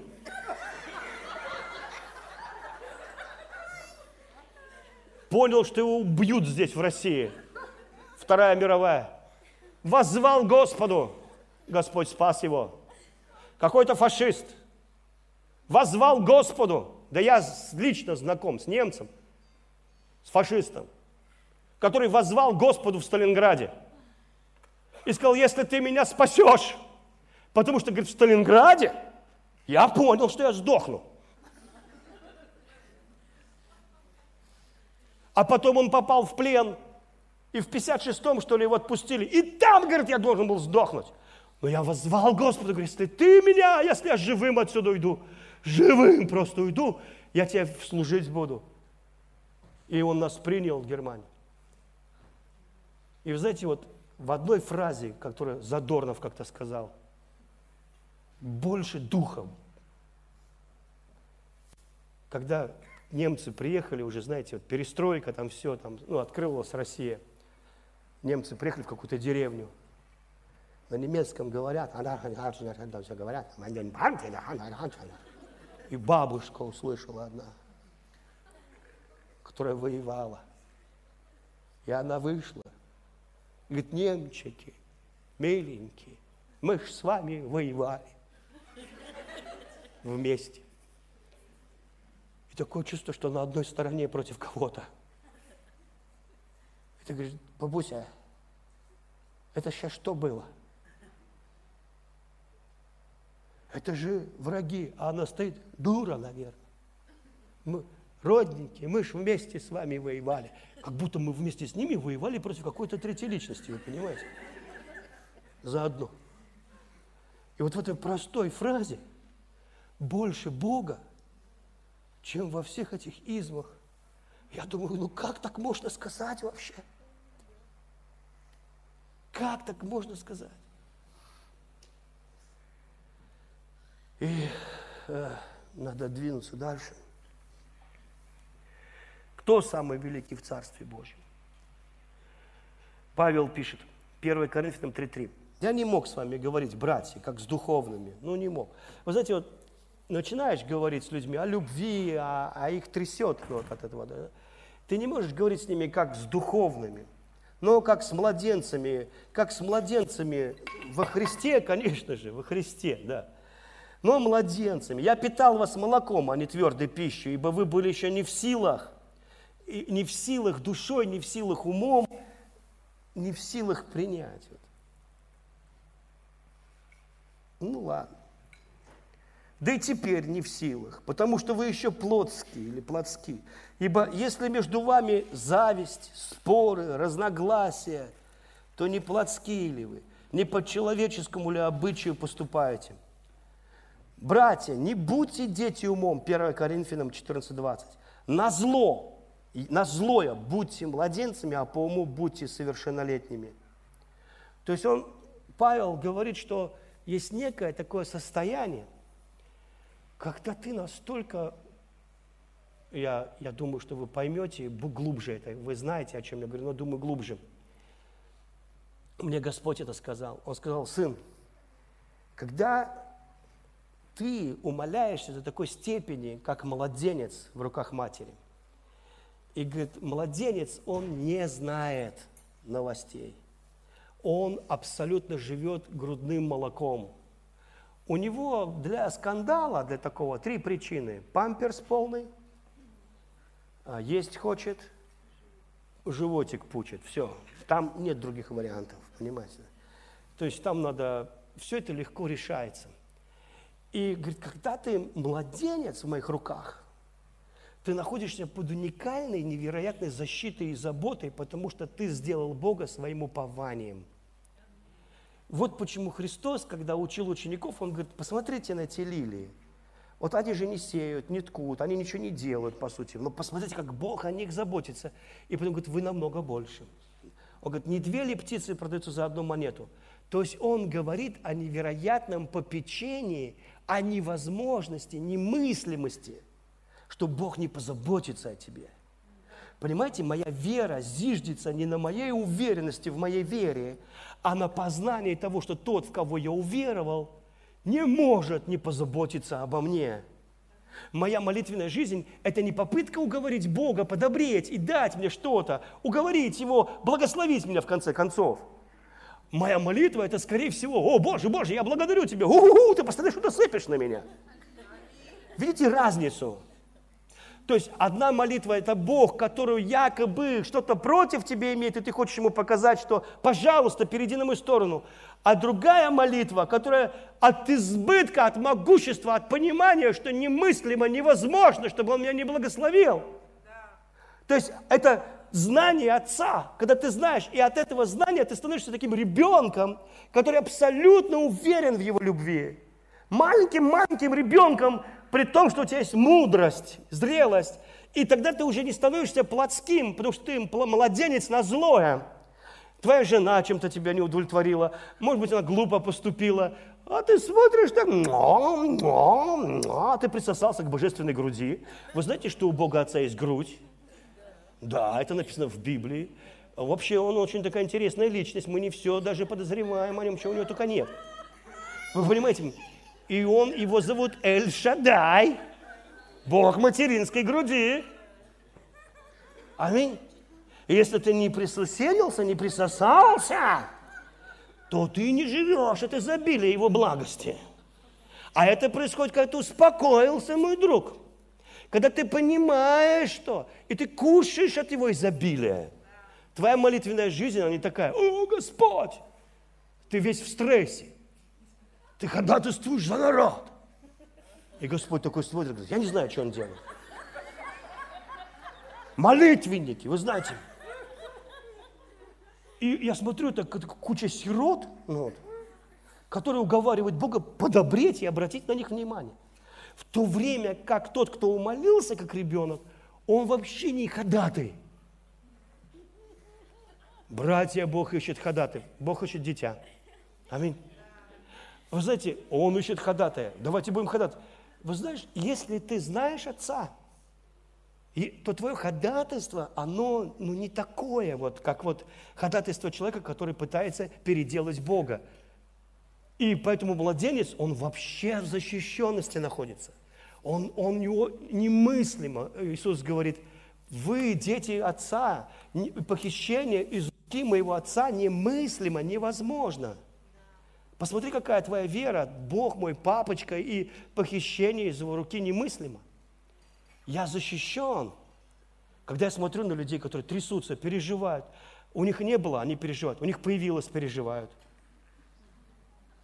Понял, что его убьют здесь, в России. Вторая мировая. Воззвал Господу. Господь спас его. Какой-то фашист. Возвал Господу. Да я лично знаком с немцем, с фашистом, который возвал Господу в Сталинграде. И сказал, если ты меня спасешь, потому что, говорит, в Сталинграде я понял, что я сдохну. А потом он попал в плен и в 56-м, что ли, его отпустили. И там, говорит, я должен был сдохнуть. Но я воззвал Господу, говорит, если ты меня, если я живым отсюда уйду, живым просто уйду, я тебе служить буду. И он нас принял в Германии. И вы знаете, вот в одной фразе, которую Задорнов как-то сказал, больше духом. Когда немцы приехали уже, знаете, вот перестройка, там все, там, ну, открылась Россия – немцы приехали в какую-то деревню, на немецком говорят, все говорят, и бабушка услышала одна, которая воевала. И она вышла. Говорит, немчики, миленькие, мы ж с вами воевали вместе. И такое чувство, что на одной стороне против кого-то. Ты говоришь, бабуся, это сейчас что было? Это же враги, а она стоит дура, наверное. Мы родненькие, мы же вместе с вами воевали. Как будто мы вместе с ними воевали против какой-то третьей личности, вы понимаете? Заодно. И вот в этой простой фразе больше Бога, чем во всех этих измах. Я думаю, ну как так можно сказать вообще? Как так можно сказать? И э, надо двинуться дальше. Кто самый великий в Царстве Божьем? Павел пишет, 1 Коринфянам 3.3. Я не мог с вами говорить, братья, как с духовными. Ну, не мог. Вы знаете, вот начинаешь говорить с людьми о любви, а, а их трясет вот от этого. Да? Ты не можешь говорить с ними как с духовными но как с младенцами, как с младенцами во Христе, конечно же, во Христе, да. Но младенцами. Я питал вас молоком, а не твердой пищей, ибо вы были еще не в силах, не в силах душой, не в силах умом, не в силах принять. Ну ладно. да и теперь не в силах, потому что вы еще плотские или плотски. Ибо если между вами зависть, споры, разногласия, то не плотские ли вы, не по человеческому ли обычаю поступаете? Братья, не будьте дети умом, 1 Коринфянам 14:20. На зло, на злое будьте младенцами, а по уму будьте совершеннолетними. То есть он, Павел говорит, что есть некое такое состояние, когда ты настолько, я, я думаю, что вы поймете глубже это, вы знаете, о чем я говорю, но думаю глубже. Мне Господь это сказал. Он сказал, сын, когда ты умоляешься до такой степени, как младенец в руках матери, и говорит, младенец, он не знает новостей. Он абсолютно живет грудным молоком – у него для скандала, для такого, три причины. Памперс полный, есть хочет, животик пучит. Все. Там нет других вариантов, понимаете? То есть там надо, все это легко решается. И говорит, когда ты младенец в моих руках, ты находишься под уникальной, невероятной защитой и заботой, потому что ты сделал Бога своим упованием – вот почему Христос, когда учил учеников, Он говорит, посмотрите на эти лилии. Вот они же не сеют, не ткут, они ничего не делают, по сути. Но посмотрите, как Бог о них заботится. И потом говорит, вы намного больше. Он говорит, не две ли птицы продаются за одну монету? То есть он говорит о невероятном попечении, о невозможности, немыслимости, что Бог не позаботится о тебе. Понимаете, моя вера зиждется не на моей уверенности в моей вере, а на познании того, что тот, в кого я уверовал, не может не позаботиться обо мне. Моя молитвенная жизнь – это не попытка уговорить Бога подобреть и дать мне что-то, уговорить Его, благословить меня в конце концов. Моя молитва – это, скорее всего, «О, Боже, Боже, я благодарю Тебя! У-у-у, ты постоянно что-то сыпешь на меня!» Видите разницу? То есть одна молитва – это Бог, который якобы что-то против тебя имеет, и ты хочешь ему показать, что «пожалуйста, перейди на мою сторону». А другая молитва, которая от избытка, от могущества, от понимания, что немыслимо, невозможно, чтобы он меня не благословил. То есть это знание Отца, когда ты знаешь, и от этого знания ты становишься таким ребенком, который абсолютно уверен в его любви. Маленьким-маленьким ребенком, при том, что у тебя есть мудрость, зрелость, и тогда ты уже не становишься плотским, потому что ты младенец на злое. Твоя жена чем-то тебя не удовлетворила, может быть, она глупо поступила, а ты смотришь так, а ты присосался к божественной груди. Вы знаете, что у Бога Отца есть грудь? Да, это написано в Библии. Вообще он очень такая интересная личность, мы не все даже подозреваем о нем, чего у него только нет. Вы понимаете, и он, его зовут Эль Шадай, Бог материнской груди. Аминь. Если ты не присоседился, не присосался, то ты не живешь от изобилия его благости. А это происходит, когда ты успокоился, мой друг. Когда ты понимаешь, что, и ты кушаешь от его изобилия. Твоя молитвенная жизнь, она не такая, о, Господь, ты весь в стрессе. Ты ходатайствуешь за народ. И Господь такой смотрит, говорит, я не знаю, что он делает. Молитвенники, вы знаете. И я смотрю, это куча сирот, вот, которые уговаривают Бога подобреть и обратить на них внимание. В то время как тот, кто умолился, как ребенок, он вообще не ходатай. Братья, Бог ищет ходатай, Бог ищет дитя. Аминь. Вы знаете, он ищет ходатая. Давайте будем ходатать. Вы знаешь, если ты знаешь Отца, и, то твое ходатайство, оно ну, не такое, вот, как вот ходатайство человека, который пытается переделать Бога. И поэтому младенец, он вообще в защищенности находится. Он, он его немыслимо, Иисус говорит, вы, дети Отца, похищение из руки моего Отца немыслимо, невозможно. Посмотри, какая твоя вера, Бог мой, папочка, и похищение из его руки немыслимо. Я защищен. Когда я смотрю на людей, которые трясутся, переживают, у них не было, они переживают, у них появилось, переживают.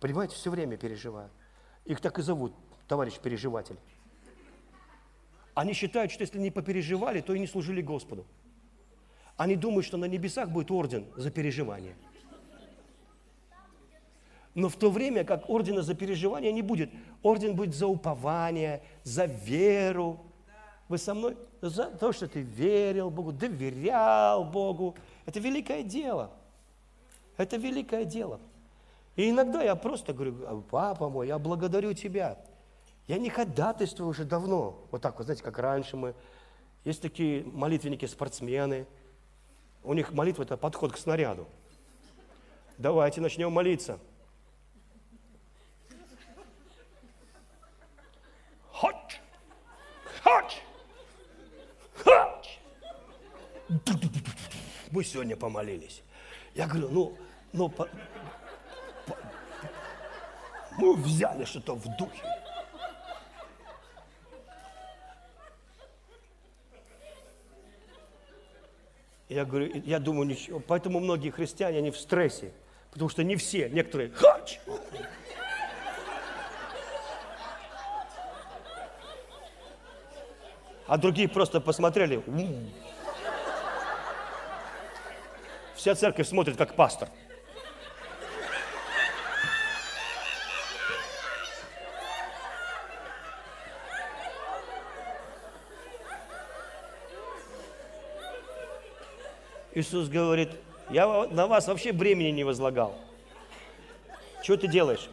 Понимаете, все время переживают. Их так и зовут, товарищ переживатель. Они считают, что если не попереживали, то и не служили Господу. Они думают, что на небесах будет орден за переживание. Но в то время, как ордена за переживание не будет, орден будет за упование, за веру. Вы со мной? За то, что ты верил Богу, доверял Богу. Это великое дело. Это великое дело. И иногда я просто говорю, папа мой, я благодарю тебя. Я не ходатайствую уже давно. Вот так вот, знаете, как раньше мы. Есть такие молитвенники-спортсмены. У них молитва – это подход к снаряду. Давайте начнем молиться. Мы сегодня помолились. Я говорю, ну, ну, по, по, мы взяли что-то в духе. Я говорю, я думаю, ничего. Поэтому многие христиане, они в стрессе. Потому что не все, некоторые хач. А другие просто посмотрели. Вся церковь смотрит, как пастор. Иисус говорит, я на вас вообще бремени не возлагал. Что ты делаешь?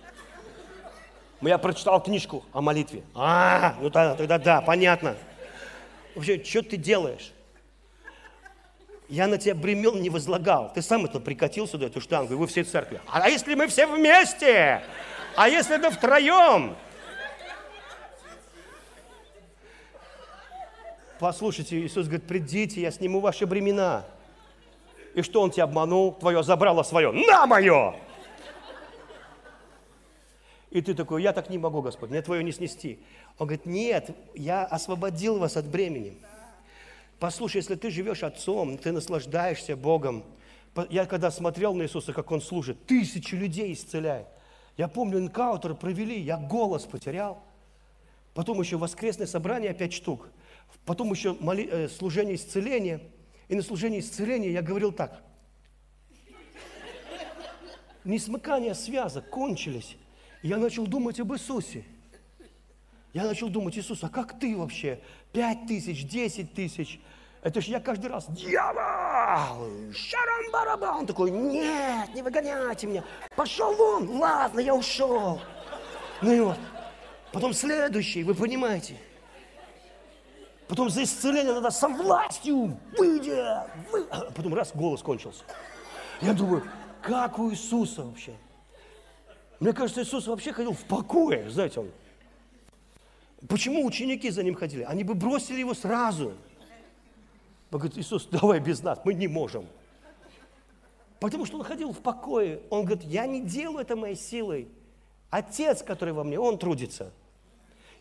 Я прочитал книжку о молитве. А, ну тогда, тогда да, понятно. Вообще, что ты делаешь? Я на тебя бремен не возлагал. Ты сам это прикатил сюда, эту штангу, и вы все церкви. А если мы все вместе? А если это втроем? Послушайте, Иисус говорит, придите, я сниму ваши бремена. И что он тебя обманул? Твое забрало свое. На мое! И ты такой, я так не могу, Господь, мне твое не снести. Он говорит, нет, я освободил вас от бремени. Послушай, если ты живешь отцом, ты наслаждаешься Богом. Я когда смотрел на Иисуса, как Он служит, тысячи людей исцеляет. Я помню, энкаутер провели, я голос потерял. Потом еще воскресное собрание, пять штук. Потом еще моли, э, служение исцеления – и на служении исцеления я говорил так. Несмыкания связок кончились. я начал думать об Иисусе. Я начал думать, Иисус, а как ты вообще? Пять тысяч, десять тысяч. Это же я каждый раз, дьявол, шарам бараба. Он такой, нет, не выгоняйте меня. Пошел вон, ладно, я ушел. Ну и вот. Потом следующий, вы понимаете. Потом за исцеление надо со властью, выйди, вы... *laughs* Потом раз, голос кончился. Я думаю, как у Иисуса вообще? Мне кажется, Иисус вообще ходил в покое, знаете, он. Почему ученики за ним ходили? Они бы бросили его сразу. Он говорит, Иисус, давай без нас, мы не можем. Потому что он ходил в покое. Он говорит, я не делаю это моей силой. Отец, который во мне, он трудится.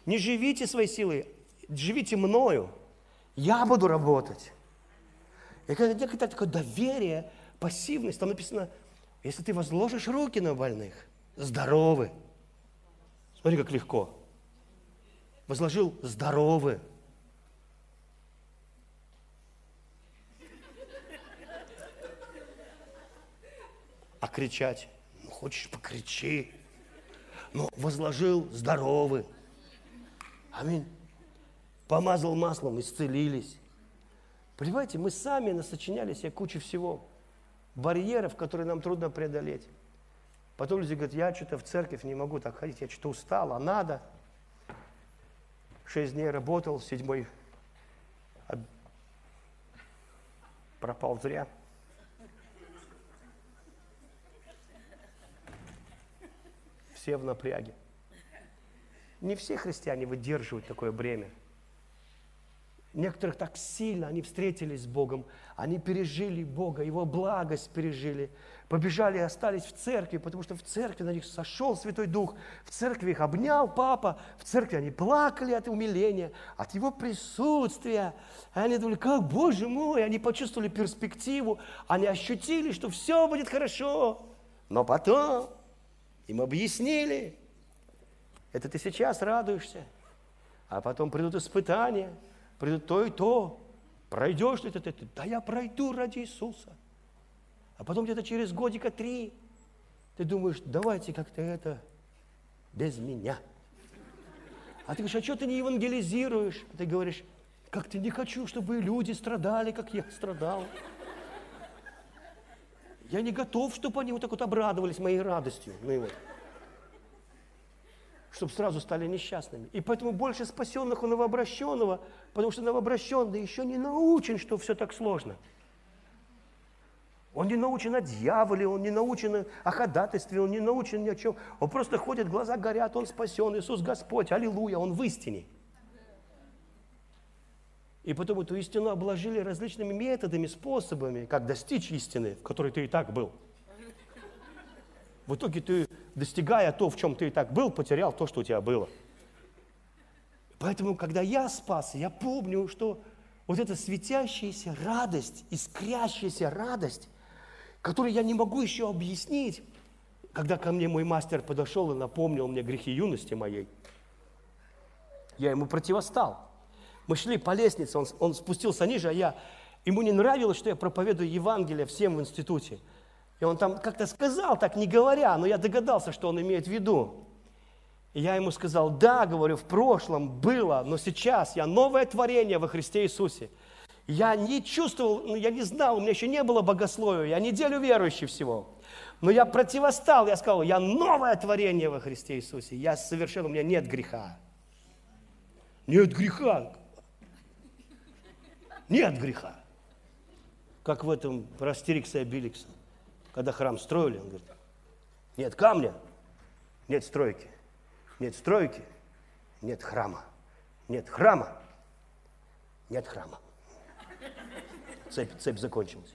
Не живите своей силой, живите мною, я буду работать. И когда, когда такое доверие, пассивность, там написано, если ты возложишь руки на больных, здоровы. Смотри, как легко. Возложил здоровы. А кричать, ну хочешь покричи. Но возложил здоровы. Аминь помазал маслом, исцелились. Понимаете, мы сами насочиняли себе кучу всего, барьеров, которые нам трудно преодолеть. Потом люди говорят, я что-то в церковь не могу так ходить, я что-то устал, а надо. Шесть дней работал, седьмой пропал зря. Все в напряге. Не все христиане выдерживают такое бремя. Некоторых так сильно они встретились с Богом, они пережили Бога, Его благость пережили, побежали и остались в церкви, потому что в церкви на них сошел Святой Дух, в церкви их обнял Папа, в церкви они плакали от умиления, от Его присутствия. И они думали, как, Боже мой, они почувствовали перспективу, они ощутили, что все будет хорошо. Но потом им объяснили, Это ты сейчас радуешься. А потом придут испытания, придут то и то. Пройдешь ли ты это? Да я пройду ради Иисуса. А потом где-то через годика три ты думаешь, давайте как-то это без меня. А ты говоришь, а что ты не евангелизируешь? А ты говоришь, как-то не хочу, чтобы люди страдали, как я страдал. Я не готов, чтобы они вот так вот обрадовались моей радостью. Ну и вот. Чтобы сразу стали несчастными. И поэтому больше спасенных у новообращенного, потому что новообращенный еще не научен, что все так сложно. Он не научен о дьяволе, он не научен о ходатайстве, он не научен ни о чем. Он просто ходит, глаза горят, он спасен, Иисус Господь, аллилуйя, он в истине. И потом эту истину обложили различными методами, способами, как достичь истины, в которой ты и так был. В итоге ты, достигая то, в чем ты и так был, потерял то, что у тебя было. Поэтому, когда я спас, я помню, что вот эта светящаяся радость, искрящаяся радость, которую я не могу еще объяснить, когда ко мне мой мастер подошел и напомнил мне грехи юности моей, я ему противостал. Мы шли по лестнице, он, он спустился ниже, а я... Ему не нравилось, что я проповедую Евангелие всем в институте. И он там как-то сказал, так не говоря, но я догадался, что он имеет в виду. И я ему сказал, да, говорю, в прошлом было, но сейчас я новое творение во Христе Иисусе. Я не чувствовал, ну, я не знал, у меня еще не было богословия, я неделю верующий всего. Но я противостал, я сказал, я новое творение во Христе Иисусе, я совершенно, у меня нет греха. Нет греха. Нет греха. Как в этом про Астерикса и Обеликса. Когда храм строили, он говорит, нет камня, нет стройки. Нет стройки, нет храма. Нет храма, нет храма. Цепь, цепь закончилась.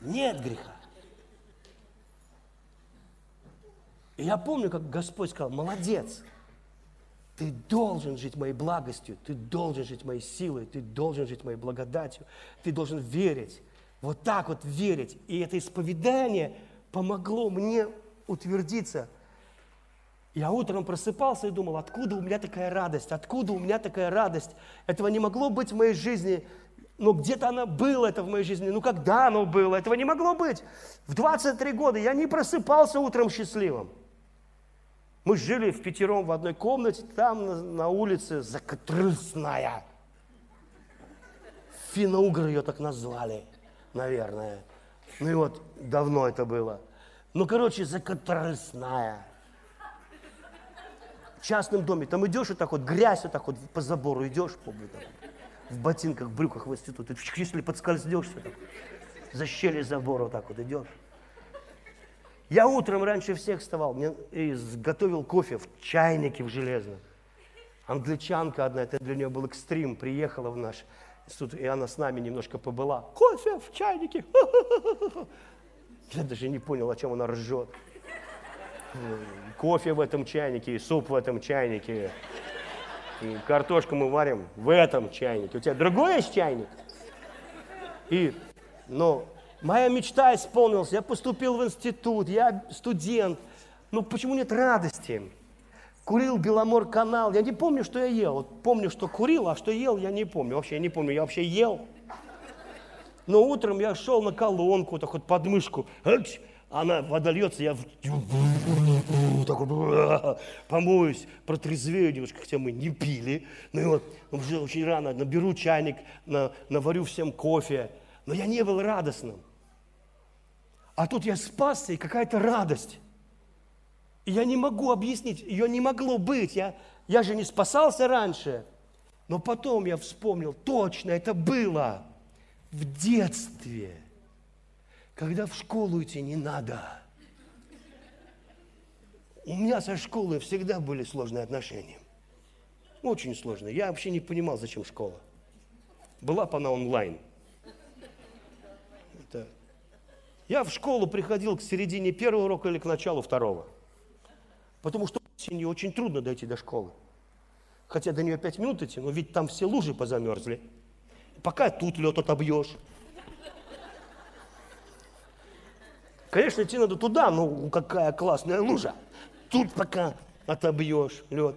Нет греха. И я помню, как Господь сказал, молодец, ты должен жить моей благостью, ты должен жить моей силой, ты должен жить моей благодатью, ты должен верить, вот так вот верить. И это исповедание помогло мне утвердиться. Я утром просыпался и думал, откуда у меня такая радость, откуда у меня такая радость. Этого не могло быть в моей жизни, но где-то она была, это в моей жизни. Ну, когда оно было? Этого не могло быть. В 23 года я не просыпался утром счастливым. Мы жили в пятером в одной комнате, там на, на улице Закатрысная. Финно-угры ее так назвали, наверное. Ну и вот давно это было. Ну, короче, Закатрысная. В частном доме. Там идешь и так вот, грязь вот так вот по забору идешь, помню, в ботинках, в брюках в институт. И если подскользнешься, так, за щели забора вот так вот идешь. Я утром раньше всех вставал мне, и готовил кофе в чайнике в железном. Англичанка одна, это для нее был экстрим, приехала в наш институт, и она с нами немножко побыла. Кофе в чайнике. *laughs* Я даже не понял, о чем она ржет. Кофе в этом чайнике, суп в этом чайнике. И картошку мы варим в этом чайнике. У тебя другой есть чайник? И, ну, Моя мечта исполнилась, я поступил в институт, я студент. Ну почему нет радости? Курил Беломор канал, я не помню, что я ел. Вот помню, что курил, а что ел, я не помню. Вообще я не помню, я вообще ел. Но утром я шел на колонку, так вот под мышку. Она, вода льется, я так вот, помоюсь, протрезвею немножко, хотя мы не пили. Ну и вот уже очень рано наберу чайник, на, наварю всем кофе. Но я не был радостным. А тут я спасся, и какая-то радость. Я не могу объяснить, ее не могло быть. Я, я же не спасался раньше. Но потом я вспомнил, точно, это было в детстве, когда в школу идти не надо. У меня со школой всегда были сложные отношения. Очень сложные. Я вообще не понимал, зачем школа. Была бы она онлайн – Я в школу приходил к середине первого урока или к началу второго. Потому что осенью очень трудно дойти до школы. Хотя до нее пять минут идти, но ведь там все лужи позамерзли. Пока тут лед отобьешь. Конечно, идти надо туда, но какая классная лужа. Тут пока отобьешь лед.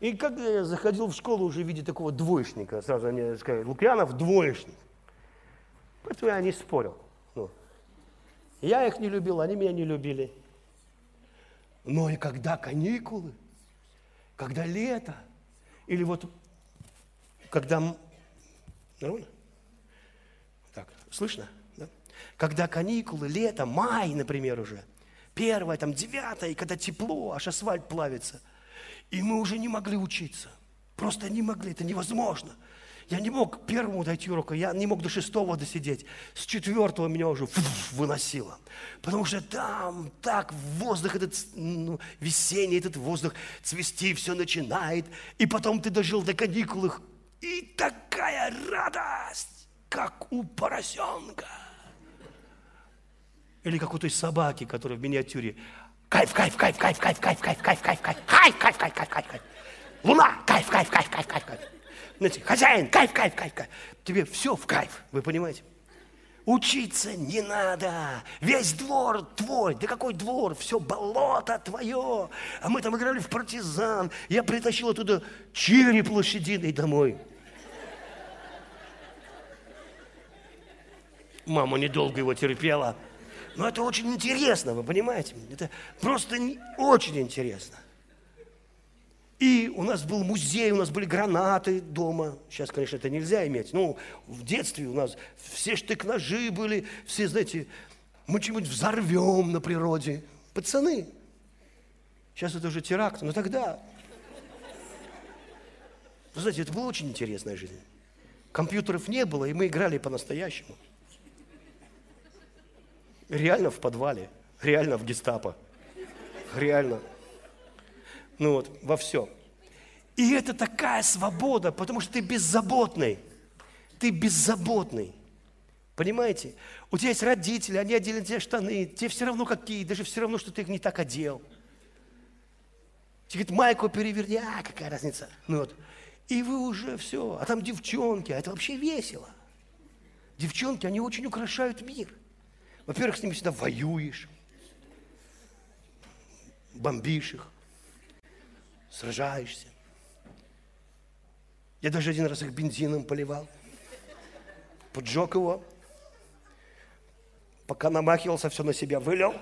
И когда я заходил в школу уже в виде такого двоечника, сразу мне сказали, Лукьянов двоечник. Поэтому я не спорил. Ну, я их не любил, они меня не любили. Но и когда каникулы, когда лето, или вот когда... Нормально? Так, слышно? Да? Когда каникулы, лето, май, например, уже, первое, там, девятое, и когда тепло, аж асфальт плавится – и мы уже не могли учиться. Просто не могли, это невозможно. Я не мог к первому дойти урока, я не мог до шестого досидеть. С четвертого меня уже выносило. Потому что там так воздух этот, ну, весенний этот воздух, цвести все начинает. И потом ты дожил до каникул, и такая радость, как у поросенка. Или как у той собаки, которая в миниатюре. Кайф, кайф, кайф, кайф, кайф, кайф, кайф, кайф, кайф, кайф, кайф, кайф, кайф, кайф, кайф. Луна, кайф, кайф, кайф, кайф, кайф, кайф. Знаете, хозяин, кайф, кайф, кайф, кайф. Тебе все в кайф, вы понимаете? Учиться не надо. Весь двор твой. Да какой двор? Все болото твое. А мы там играли в партизан. Я притащил оттуда череп лошадиный домой. Мама недолго его терпела. Но это очень интересно, вы понимаете? Это просто очень интересно. И у нас был музей, у нас были гранаты дома. Сейчас, конечно, это нельзя иметь. Ну, в детстве у нас все штык-ножи были, все, знаете, мы что-нибудь взорвем на природе. Пацаны. Сейчас это уже теракт, но тогда... Вы знаете, это была очень интересная жизнь. Компьютеров не было, и мы играли по-настоящему. Реально в подвале, реально в гестапо, реально. Ну вот, во все. И это такая свобода, потому что ты беззаботный. Ты беззаботный. Понимаете? У тебя есть родители, они одели тебе штаны, тебе все равно какие, даже все равно, что ты их не так одел. Тебе говорит, майку переверни, а какая разница. Ну вот. И вы уже все, а там девчонки, а это вообще весело. Девчонки, они очень украшают мир. Во-первых, с ними всегда воюешь, бомбишь их, сражаешься. Я даже один раз их бензином поливал, поджег его, пока намахивался, все на себя вылил.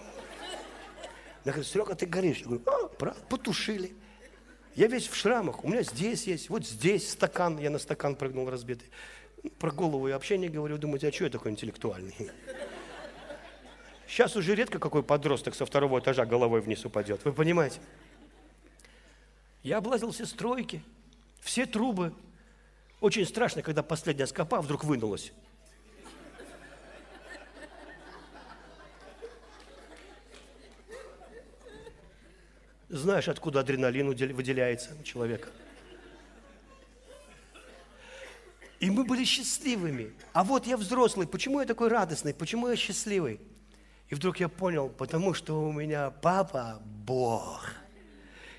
Я говорю, Серега, ты горишь. Я говорю, а, потушили. Я весь в шрамах. У меня здесь есть, вот здесь стакан. Я на стакан прыгнул разбитый. Про голову я вообще не говорю. Думаете, а что я такой интеллектуальный? Сейчас уже редко какой подросток со второго этажа головой вниз упадет. Вы понимаете? Я облазил все стройки, все трубы. Очень страшно, когда последняя скопа вдруг вынулась. Знаешь, откуда адреналин выделяется у человека. И мы были счастливыми. А вот я взрослый. Почему я такой радостный? Почему я счастливый? И вдруг я понял, потому что у меня папа – Бог.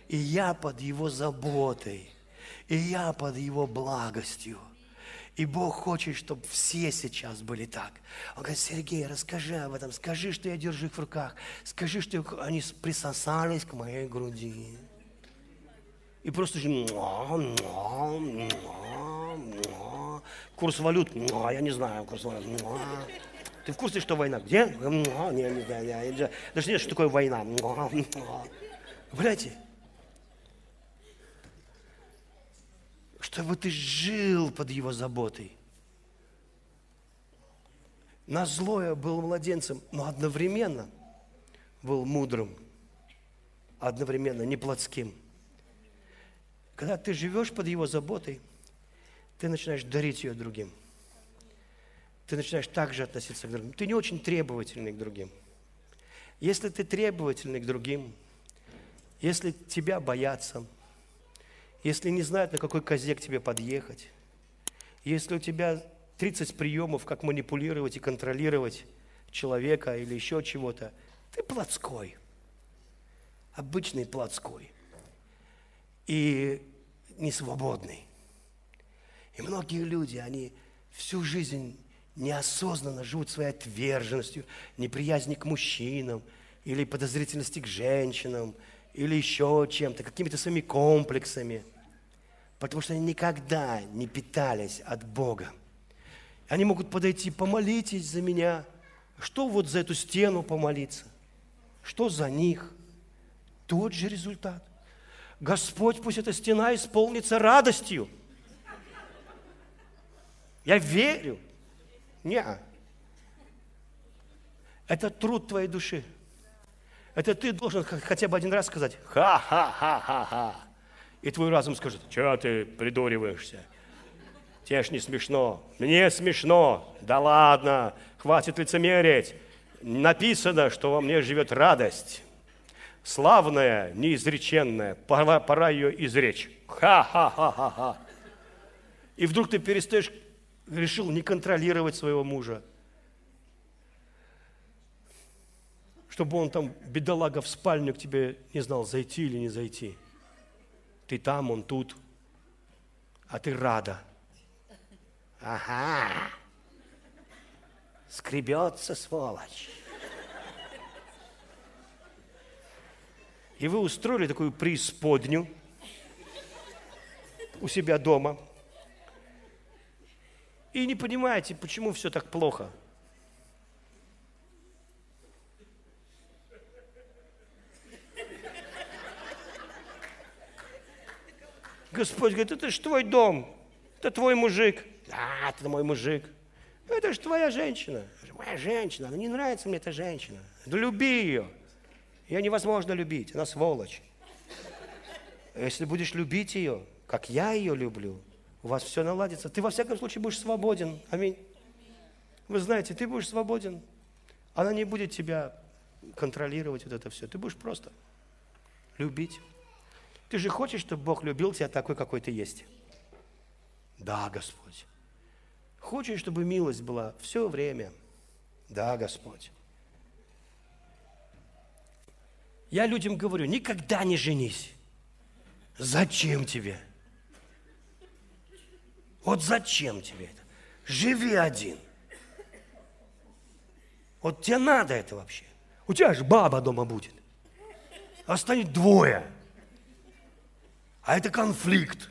И я под Его заботой. И я под Его благостью. И Бог хочет, чтобы все сейчас были так. Он говорит, Сергей, расскажи об этом, скажи, что я держу их в руках, скажи, что они присосались к моей груди. И просто курс валют, я не знаю, курс валют. Ты в курсе, что война? Где? Не, не знаю, я даже не что такое война. Понимаете? Чтобы ты жил под его заботой. На злое был младенцем, но одновременно был мудрым, одновременно не плотским. Когда ты живешь под его заботой, ты начинаешь дарить ее другим – ты начинаешь также относиться к другим. Ты не очень требовательный к другим. Если ты требовательный к другим, если тебя боятся, если не знают, на какой козе к тебе подъехать, если у тебя 30 приемов, как манипулировать и контролировать человека или еще чего-то, ты плотской, обычный плотской и несвободный. И многие люди, они всю жизнь неосознанно живут своей отверженностью, неприязни к мужчинам, или подозрительности к женщинам, или еще чем-то, какими-то своими комплексами. Потому что они никогда не питались от Бога. Они могут подойти, помолитесь за меня. Что вот за эту стену помолиться? Что за них? Тот же результат. Господь, пусть эта стена исполнится радостью. Я верю. Не. Это труд твоей души. Это ты должен хотя бы один раз сказать «ха-ха-ха-ха-ха». И твой разум скажет, что ты придуриваешься? Тебе ж не смешно. Мне смешно. Да ладно, хватит лицемерить. Написано, что во мне живет радость. Славная, неизреченная. Пора, пора ее изречь. Ха-ха-ха-ха-ха. И вдруг ты перестаешь, решил не контролировать своего мужа. Чтобы он там, бедолага, в спальню к тебе не знал, зайти или не зайти. Ты там, он тут. А ты рада. Ага. Скребется, сволочь. И вы устроили такую преисподню у себя дома. И не понимаете, почему все так плохо. Господь говорит, это же твой дом, это твой мужик. Да, это мой мужик. Это же твоя женщина. Моя женщина, она не нравится мне эта женщина. Да люби ее. Ее невозможно любить, она сволочь. Если будешь любить ее, как я ее люблю, у вас все наладится. Ты во всяком случае будешь свободен. Аминь. Вы знаете, ты будешь свободен. Она не будет тебя контролировать вот это все. Ты будешь просто любить. Ты же хочешь, чтобы Бог любил тебя такой, какой ты есть? Да, Господь. Хочешь, чтобы милость была все время? Да, Господь. Я людям говорю, никогда не женись. Зачем тебе? Вот зачем тебе это? Живи один. Вот тебе надо это вообще. У тебя же баба дома будет. А станет двое. А это конфликт.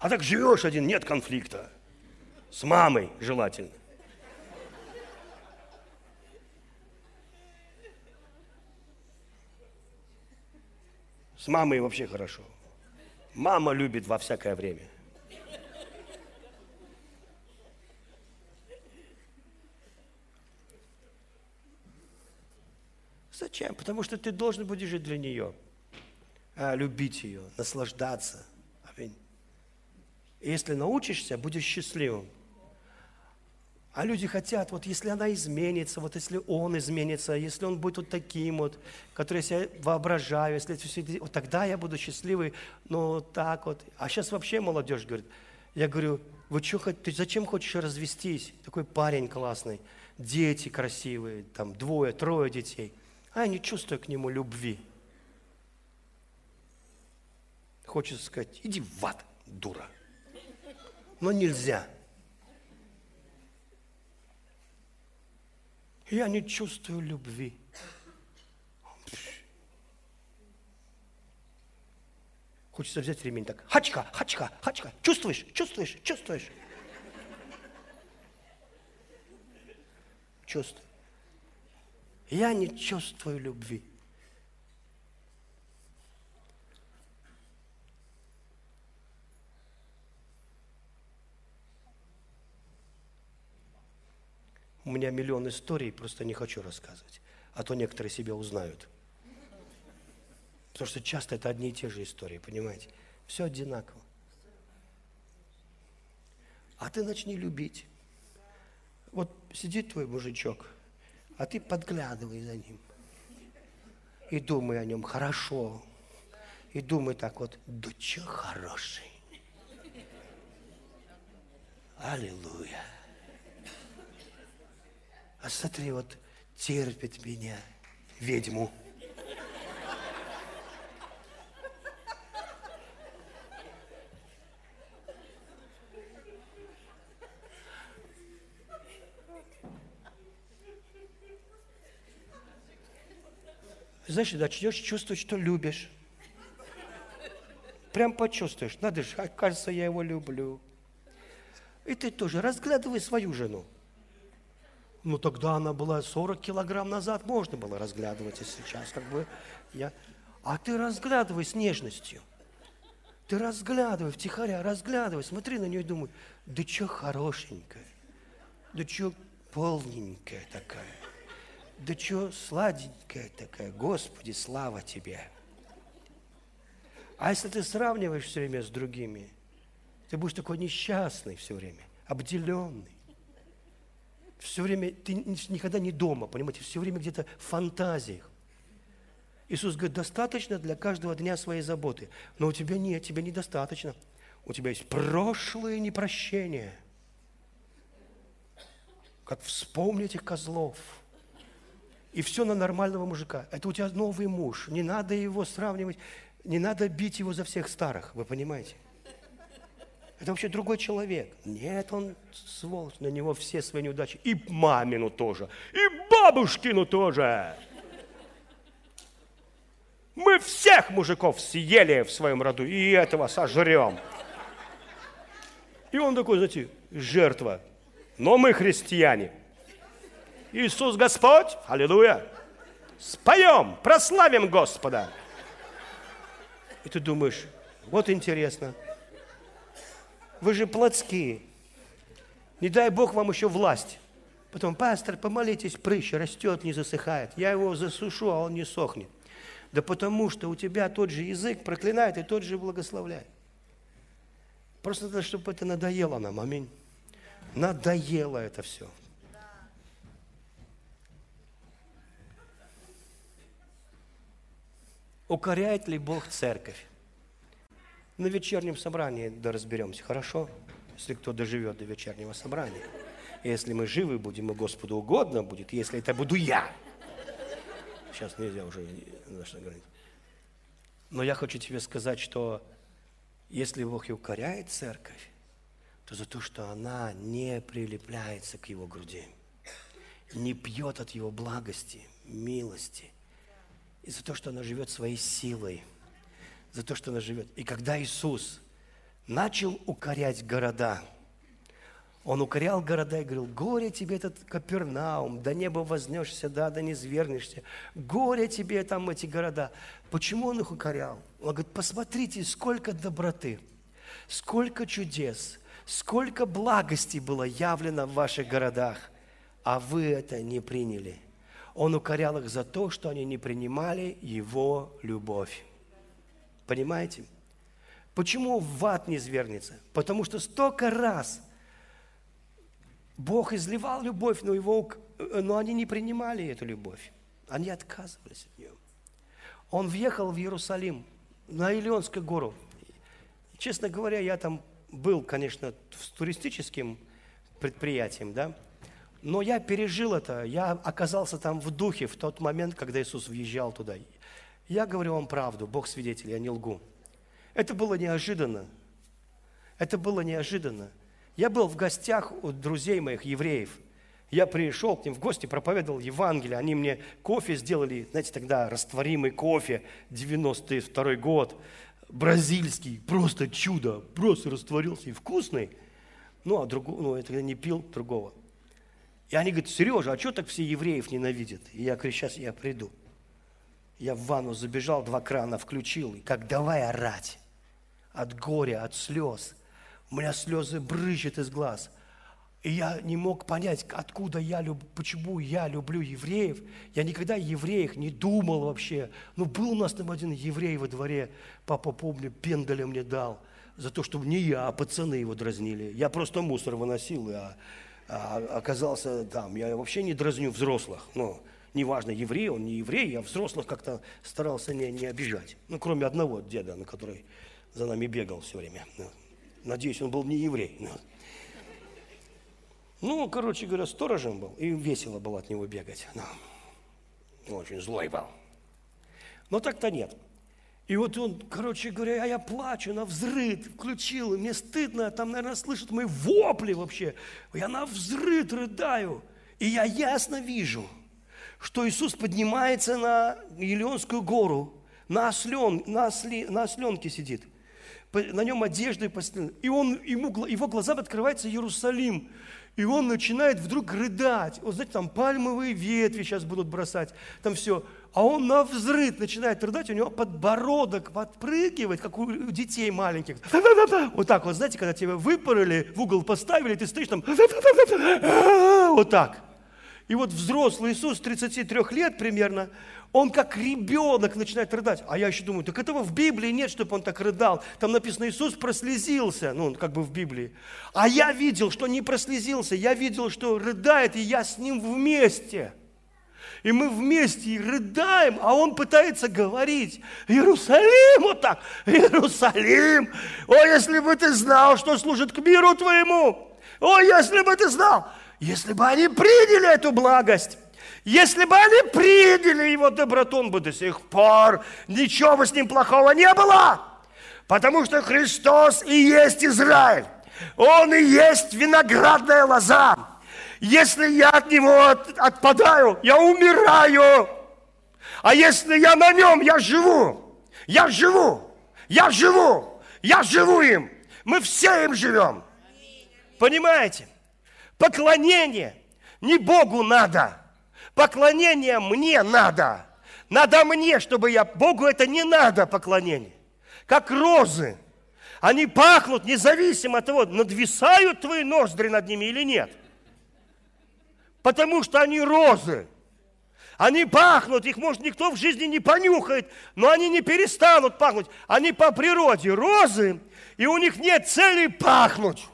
А так живешь один, нет конфликта. С мамой желательно. С мамой вообще хорошо. Мама любит во всякое время. Зачем? Потому что ты должен будешь жить для нее, любить ее, наслаждаться. Аминь. Если научишься, будешь счастливым. А люди хотят, вот если она изменится, вот если он изменится, если он будет вот таким вот, который я себе воображаю, если все, вот тогда я буду счастливый, но так вот. А сейчас вообще молодежь говорит, я говорю, вы что, ты зачем хочешь развестись? Такой парень классный, дети красивые, там двое, трое детей. А я не чувствую к нему любви. Хочется сказать, иди в ад, дура. Но нельзя. Я не чувствую любви. Хочется взять ремень так. Хачка, хачка, хачка. Чувствуешь, чувствуешь, чувствуешь. Чувствую. Я не чувствую любви. У меня миллион историй, просто не хочу рассказывать. А то некоторые себя узнают. Потому что часто это одни и те же истории, понимаете? Все одинаково. А ты начни любить. Вот сидит твой мужичок, а ты подглядывай за ним. И думай о нем хорошо. И думай так вот, да че хороший. Аллилуйя. А смотри, вот терпит меня, ведьму. Знаешь, начнешь чувствовать, что любишь. Прям почувствуешь, надо же, кажется, я его люблю. И ты тоже разглядывай свою жену. Ну, тогда она была 40 килограмм назад, можно было разглядывать, и сейчас как бы я... А ты разглядывай с нежностью. Ты разглядывай, втихаря, разглядывай, смотри на нее и думай, да что хорошенькая, да что полненькая такая, да что сладенькая такая, Господи, слава Тебе. А если ты сравниваешь все время с другими, ты будешь такой несчастный все время, обделенный. Все время, ты никогда не дома, понимаете, все время где-то в фантазиях. Иисус говорит, достаточно для каждого дня своей заботы. Но у тебя нет, тебе недостаточно. У тебя есть прошлое непрощение. Как вспомнить этих козлов. И все на нормального мужика. Это у тебя новый муж. Не надо его сравнивать, не надо бить его за всех старых, вы понимаете? Это вообще другой человек. Нет, он сволочь, на него все свои неудачи. И мамину тоже, и бабушкину тоже. Мы всех мужиков съели в своем роду, и этого сожрем. И он такой, знаете, жертва. Но мы христиане. Иисус Господь, аллилуйя. Споем, прославим Господа. И ты думаешь, вот интересно – вы же плотские. Не дай Бог вам еще власть. Потом, пастор, помолитесь, прыщ растет, не засыхает. Я его засушу, а он не сохнет. Да потому что у тебя тот же язык проклинает и тот же благословляет. Просто надо, чтобы это надоело нам. Аминь. Надоело это все. Укоряет ли Бог церковь? На вечернем собрании да разберемся, хорошо? Если кто доживет до вечернего собрания. Если мы живы будем, и Господу угодно будет, если это буду я. Сейчас нельзя уже на что говорить. Но я хочу тебе сказать, что если Бог и укоряет церковь, то за то, что она не прилепляется к Его груди, не пьет от Его благости, милости, и за то, что она живет своей силой – за то, что она живет. И когда Иисус начал укорять города, он укорял города и говорил, горе тебе этот Капернаум, до неба вознешься, да, да не звернешься. Горе тебе там эти города. Почему он их укорял? Он говорит, посмотрите, сколько доброты, сколько чудес, сколько благости было явлено в ваших городах, а вы это не приняли. Он укорял их за то, что они не принимали Его любовь. Понимаете? Почему в ад не звернется? Потому что столько раз Бог изливал любовь, но, его, но они не принимали эту любовь. Они отказывались от нее. Он въехал в Иерусалим, на Илионскую гору. Честно говоря, я там был, конечно, с туристическим предприятием, да, но я пережил это, я оказался там в духе в тот момент, когда Иисус въезжал туда. Я говорю вам правду, Бог свидетель, я не лгу. Это было неожиданно. Это было неожиданно. Я был в гостях у друзей моих, евреев. Я пришел к ним в гости, проповедовал Евангелие. Они мне кофе сделали, знаете, тогда растворимый кофе, 92 год, бразильский, просто чудо, просто растворился и вкусный. Ну, а другого, ну, я не пил другого. И они говорят, Сережа, а что так все евреев ненавидят? И я говорю, сейчас я приду. Я в ванну забежал, два крана включил, и как давай орать. От горя, от слез. У меня слезы брызжут из глаз. И я не мог понять, откуда я люблю, почему я люблю евреев. Я никогда о евреях не думал вообще. Ну, был у нас там один еврей во дворе, папа, помню, пендаля мне дал за то, чтобы не я, а пацаны его дразнили. Я просто мусор выносил, а, а оказался там. Я вообще не дразню взрослых. Ну, неважно, еврей он, не еврей, я взрослых как-то старался не, не обижать. Ну, кроме одного деда, на который за нами бегал все время. Надеюсь, он был не еврей. Ну, короче говоря, сторожем был, и весело было от него бегать. Ну, очень злой был. Но так-то нет. И вот он, короче говоря, а я плачу на взрыв, включил, мне стыдно, там, наверное, слышат мои вопли вообще. Я на взрыв рыдаю, и я ясно вижу – что Иисус поднимается на Елеонскую гору, на, ослен, на, осле, на осленке сидит. на нем одежды постелены. И он, ему, его глазам открывается Иерусалим. И он начинает вдруг рыдать. Вот знаете, там пальмовые ветви сейчас будут бросать, там все. А он на взрыв начинает рыдать, у него подбородок подпрыгивает, как у детей маленьких. Вот так вот, знаете, когда тебя выпороли, в угол поставили, ты стоишь там, вот так. И вот взрослый Иисус 33 лет примерно, он как ребенок начинает рыдать. А я еще думаю, так этого в Библии нет, чтобы он так рыдал. Там написано, Иисус прослезился, ну, как бы в Библии. А я видел, что не прослезился, я видел, что рыдает, и я с ним вместе. И мы вместе рыдаем, а он пытается говорить, Иерусалим, вот так, Иерусалим, о, если бы ты знал, что служит к миру твоему, о, если бы ты знал, если бы они приняли эту благость, если бы они приняли его доброту, он бы до сих пор ничего бы с ним плохого не было. Потому что Христос и есть Израиль. Он и есть виноградная лоза. Если я от него отпадаю, я умираю. А если я на нем, я живу. Я живу. Я живу. Я живу им. Мы все им живем. Понимаете? Поклонение не Богу надо. Поклонение мне надо. Надо мне, чтобы я... Богу это не надо поклонение. Как розы. Они пахнут независимо от того, надвисают твои ноздри над ними или нет. Потому что они розы. Они пахнут, их, может, никто в жизни не понюхает, но они не перестанут пахнуть. Они по природе розы, и у них нет цели пахнуть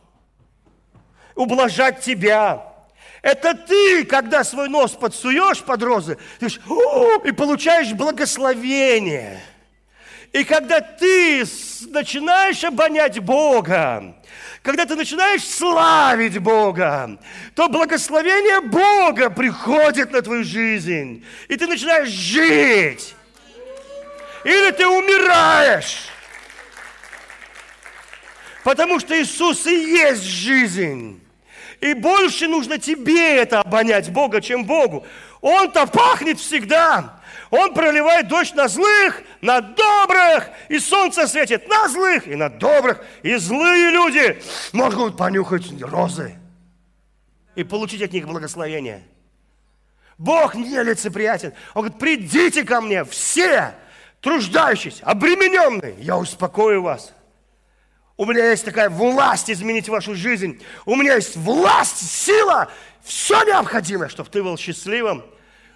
ублажать тебя. Это ты, когда свой нос подсуешь под розы, ты и получаешь благословение. И когда ты начинаешь обонять Бога, когда ты начинаешь славить Бога, то благословение Бога приходит на твою жизнь, и ты начинаешь жить. Или ты умираешь. Потому что Иисус и есть жизнь. И больше нужно тебе это обонять Бога, чем Богу. Он-то пахнет всегда. Он проливает дождь на злых, на добрых, и солнце светит на злых и на добрых. И злые люди могут понюхать розы и получить от них благословение. Бог не лицеприятен. Он говорит, придите ко мне все, труждающиеся, обремененные, я успокою вас. У меня есть такая власть изменить вашу жизнь. У меня есть власть, сила, все необходимое, чтобы ты был счастливым.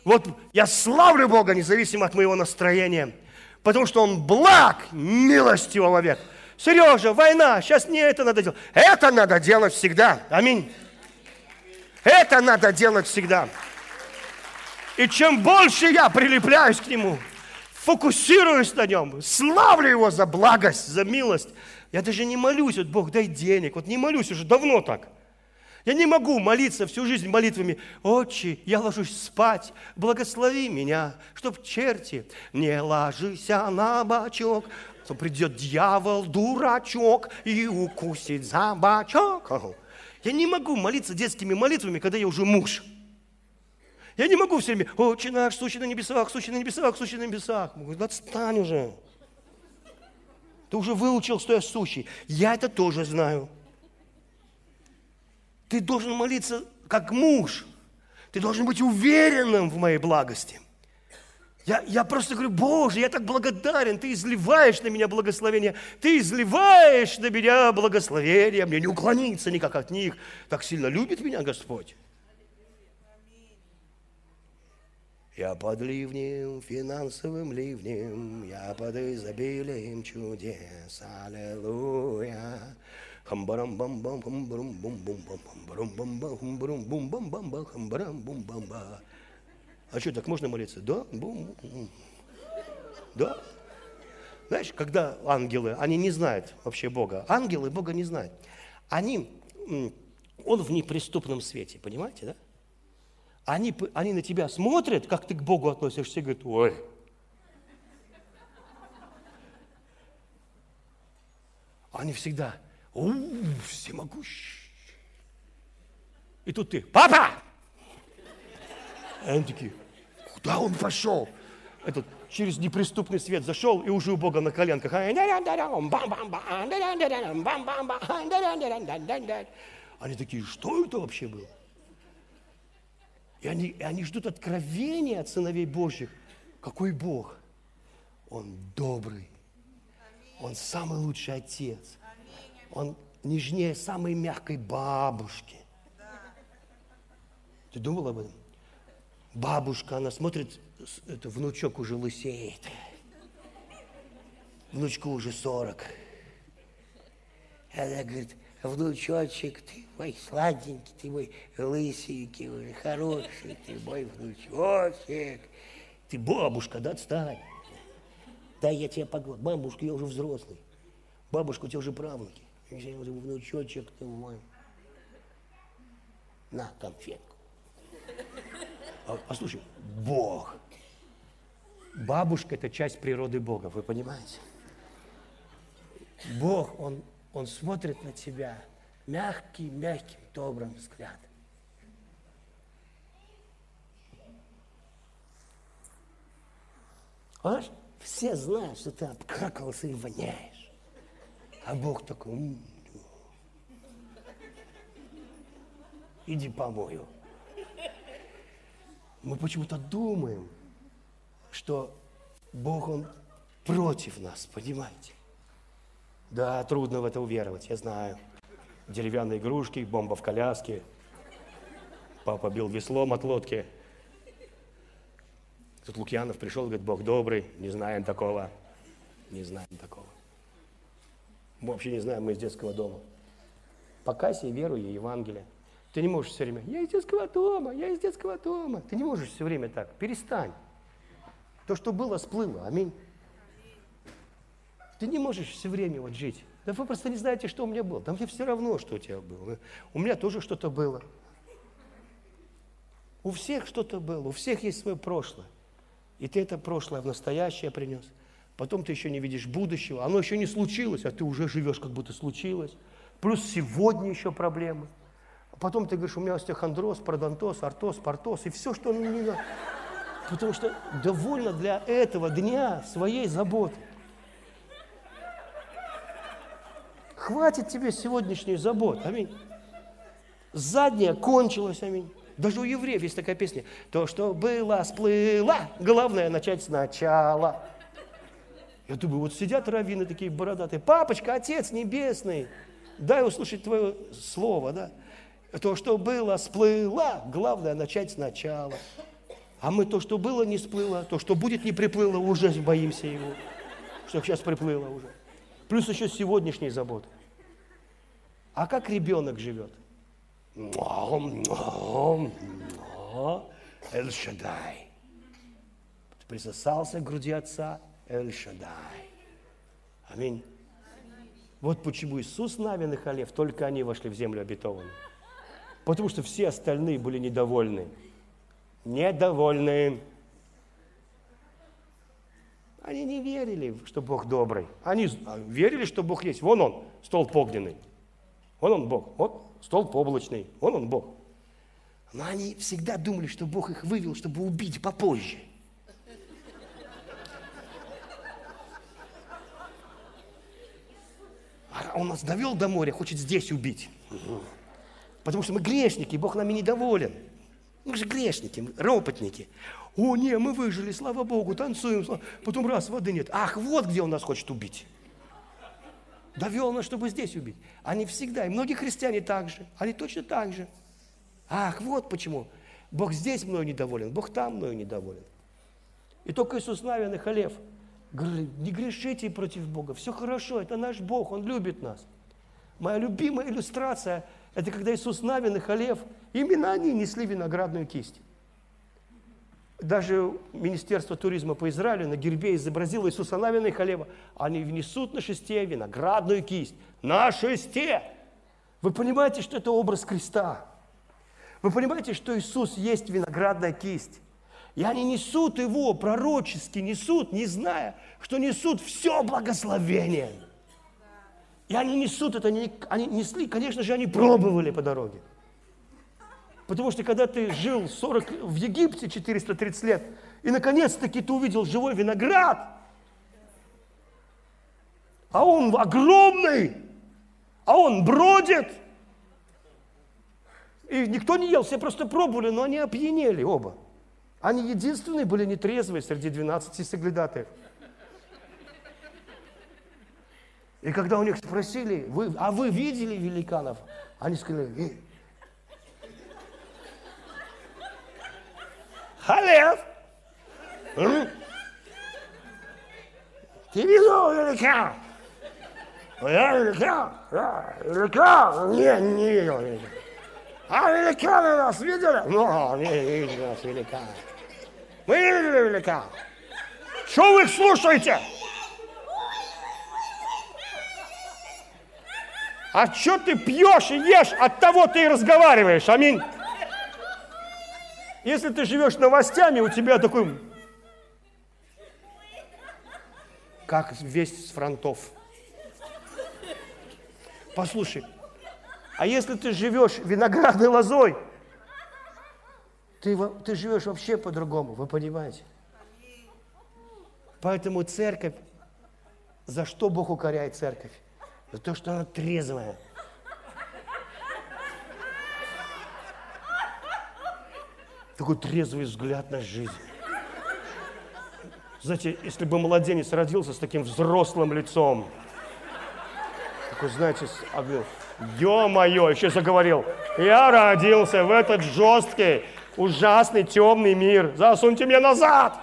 Вот я славлю Бога, независимо от моего настроения, потому что Он благ, милостивого вовек. Сережа, война, сейчас не это надо делать. Это надо делать всегда. Аминь. Это надо делать всегда. И чем больше я прилепляюсь к Нему, фокусируюсь на Нем, славлю Его за благость, за милость, я даже не молюсь, вот Бог, дай денег. Вот не молюсь уже давно так. Я не могу молиться всю жизнь молитвами. Отче, я ложусь спать, благослови меня, чтоб черти не ложися на бачок. То придет дьявол, дурачок, и укусит за бачок. Я не могу молиться детскими молитвами, когда я уже муж. Я не могу все время, отче наш, сущий на небесах, сущий на небесах, сущий на небесах. Отстань уже. Ты уже выучил, что я сущий. Я это тоже знаю. Ты должен молиться как муж. Ты должен быть уверенным в моей благости. Я, я просто говорю, Боже, я так благодарен, Ты изливаешь на меня благословение, Ты изливаешь на меня благословение, мне не уклониться никак от них. Так сильно любит меня Господь. Я под ливнем, финансовым ливнем, я под изобилием чудес, аллилуйя. Хамбарам бам бам хамбарам бум бум бам хамбарам бам бам хамбарам бум бам бам бам хамбарам бум бам ба. А что, так можно молиться? Да? Бум. Да? Знаешь, когда ангелы, они не знают вообще Бога. Ангелы Бога не знают. Они, он в неприступном свете, понимаете, да? Они, они на тебя смотрят, как ты к Богу относишься, и говорят, ой. Они всегда, у, всемогущий. И тут ты, папа! И они такие, куда он пошел? этот, через неприступный свет зашел и уже у Бога на коленках. Они такие, что это вообще было? И они, и они ждут откровения от сыновей Божьих. Какой Бог? Он добрый. Он самый лучший отец. Он нежнее самой мягкой бабушки. Ты думал об этом? Бабушка, она смотрит, это внучок уже лысеет. Внучку уже 40. Она говорит, внучочек, ты мой сладенький, ты мой лысенький, уже хороший, ты мой внучочек. Ты бабушка, да, отстань. Да, я тебя погладь. Бабушка, я уже взрослый. Бабушка, у тебя уже правнуки. Я уже внучочек ты мой. На, конфетку. А, послушай, Бог. Бабушка – это часть природы Бога, вы понимаете? Бог, Он, он смотрит на тебя мягким, мягким, добрым взглядом. Понимаешь? Все знают, что ты обкакался и воняешь. А Бог такой, м-м, иди помою. Мы почему-то думаем, что Бог, Он против нас, понимаете? Да, трудно в это уверовать, я знаю. Деревянные игрушки, бомба в коляске. Папа бил веслом от лодки – Тут Лукьянов пришел и говорит, Бог добрый, не знаем такого. Не знаем такого. Мы вообще не знаем, мы из детского дома. Покайся и веруй ей Евангелие. Ты не можешь все время, я из детского дома, я из детского дома. Ты не можешь все время так. Перестань. То, что было, сплыло. Аминь. Ты не можешь все время вот жить. Да вы просто не знаете, что у меня было. Да мне все равно, что у тебя было. У меня тоже что-то было. У всех что-то было, у всех есть свое прошлое. И ты это прошлое в настоящее принес. Потом ты еще не видишь будущего. Оно еще не случилось, а ты уже живешь, как будто случилось. Плюс сегодня еще проблемы. А потом ты говоришь, у меня остеохондроз, пародонтоз, артоз, портоз, и все, что мне не надо. Потому что довольно для этого дня своей заботы. Хватит тебе сегодняшней заботы. Аминь. Задняя кончилась, аминь. Даже у евреев есть такая песня. То, что было, сплыло, главное начать сначала. Я думаю, вот сидят раввины такие бородатые. Папочка, Отец Небесный, дай услышать Твое Слово, да? То, что было, сплыло, главное начать сначала. А мы то, что было, не сплыло, то, что будет, не приплыло, уже боимся его. Что сейчас приплыло уже. Плюс еще сегодняшние заботы. А как ребенок живет? Эль-Шадай. Присосался к груди отца Эль-Шадай. Аминь. Вот почему Иисус, Навин и Халев, только они вошли в землю обетованную. Потому что все остальные были недовольны. Недовольны. Они не верили, что Бог добрый. Они верили, что Бог есть. Вон он, стол огненный. Вон он Бог. Вот столб облачный, он он Бог. Но они всегда думали, что Бог их вывел, чтобы убить попозже. А он нас довел до моря, хочет здесь убить. Потому что мы грешники, Бог нами недоволен. Мы же грешники, ропотники. О, не, мы выжили, слава Богу, танцуем. Потом раз, воды нет. Ах, вот где он нас хочет убить довел нас, чтобы здесь убить. Они всегда, и многие христиане также, они точно так же. Ах, вот почему. Бог здесь мною недоволен, Бог там мною недоволен. И только Иисус Навин и Халев говорили, не грешите против Бога, все хорошо, это наш Бог, Он любит нас. Моя любимая иллюстрация – это когда Иисус Навин и Халев, именно они несли виноградную кисть. Даже Министерство туризма по Израилю на гербе изобразило Иисуса Навина и Халева. Они внесут на шесте виноградную кисть. На шесте! Вы понимаете, что это образ креста? Вы понимаете, что Иисус есть виноградная кисть? И они несут его, пророчески несут, не зная, что несут все благословение. И они несут это, они несли, конечно же, они пробовали по дороге. Потому что когда ты жил 40, в Египте 430 лет, и наконец-таки ты увидел живой виноград, а он огромный, а он бродит. И никто не ел, все просто пробовали, но они опьянели оба. Они единственные были нетрезвые среди 12 соглядатаев. И когда у них спросили, вы, а вы видели великанов? Они сказали, Халев, ты видел великан? Я великан, да, великан, не, не видел великан. А великаны нас видели? Ну, не видели нас великаны. Мы не видели великан. Что вы их слушаете? А что ты пьешь и ешь, от того ты и разговариваешь. Аминь. Если ты живешь новостями, у тебя такой, как весь с фронтов. Послушай, а если ты живешь виноградной лозой, ты, ты живешь вообще по-другому, вы понимаете? Поэтому церковь, за что Бог укоряет церковь? За то, что она трезвая. Такой трезвый взгляд на жизнь. Знаете, если бы младенец родился с таким взрослым лицом, такой, знаете, огнем, ё-моё, еще заговорил, я родился в этот жесткий, ужасный, темный мир, засуньте меня назад.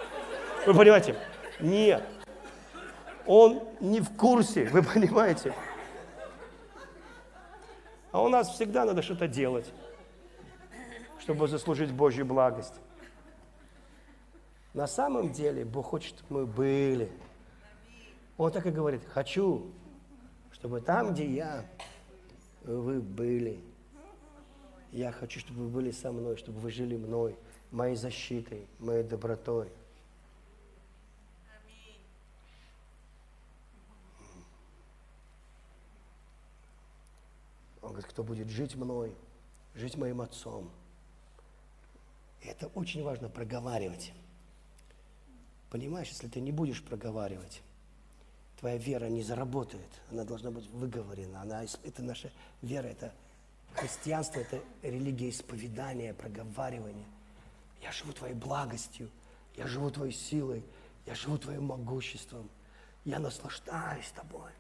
Вы понимаете? Нет. Он не в курсе, вы *laughs* понимаете? А у нас всегда надо что-то делать, чтобы заслужить Божью благость. На самом деле Бог хочет, чтобы мы были. Он так и говорит, хочу, чтобы там, где я, вы были. Я хочу, чтобы вы были со мной, чтобы вы жили мной, моей защитой, моей добротой. Он говорит, кто будет жить мной, жить моим отцом. Это очень важно проговаривать. Понимаешь, если ты не будешь проговаривать, твоя вера не заработает. Она должна быть выговорена. Она, это наша вера, это христианство, это религия исповедания, проговаривания. Я живу твоей благостью, я живу твоей силой, я живу твоим могуществом. Я наслаждаюсь тобой.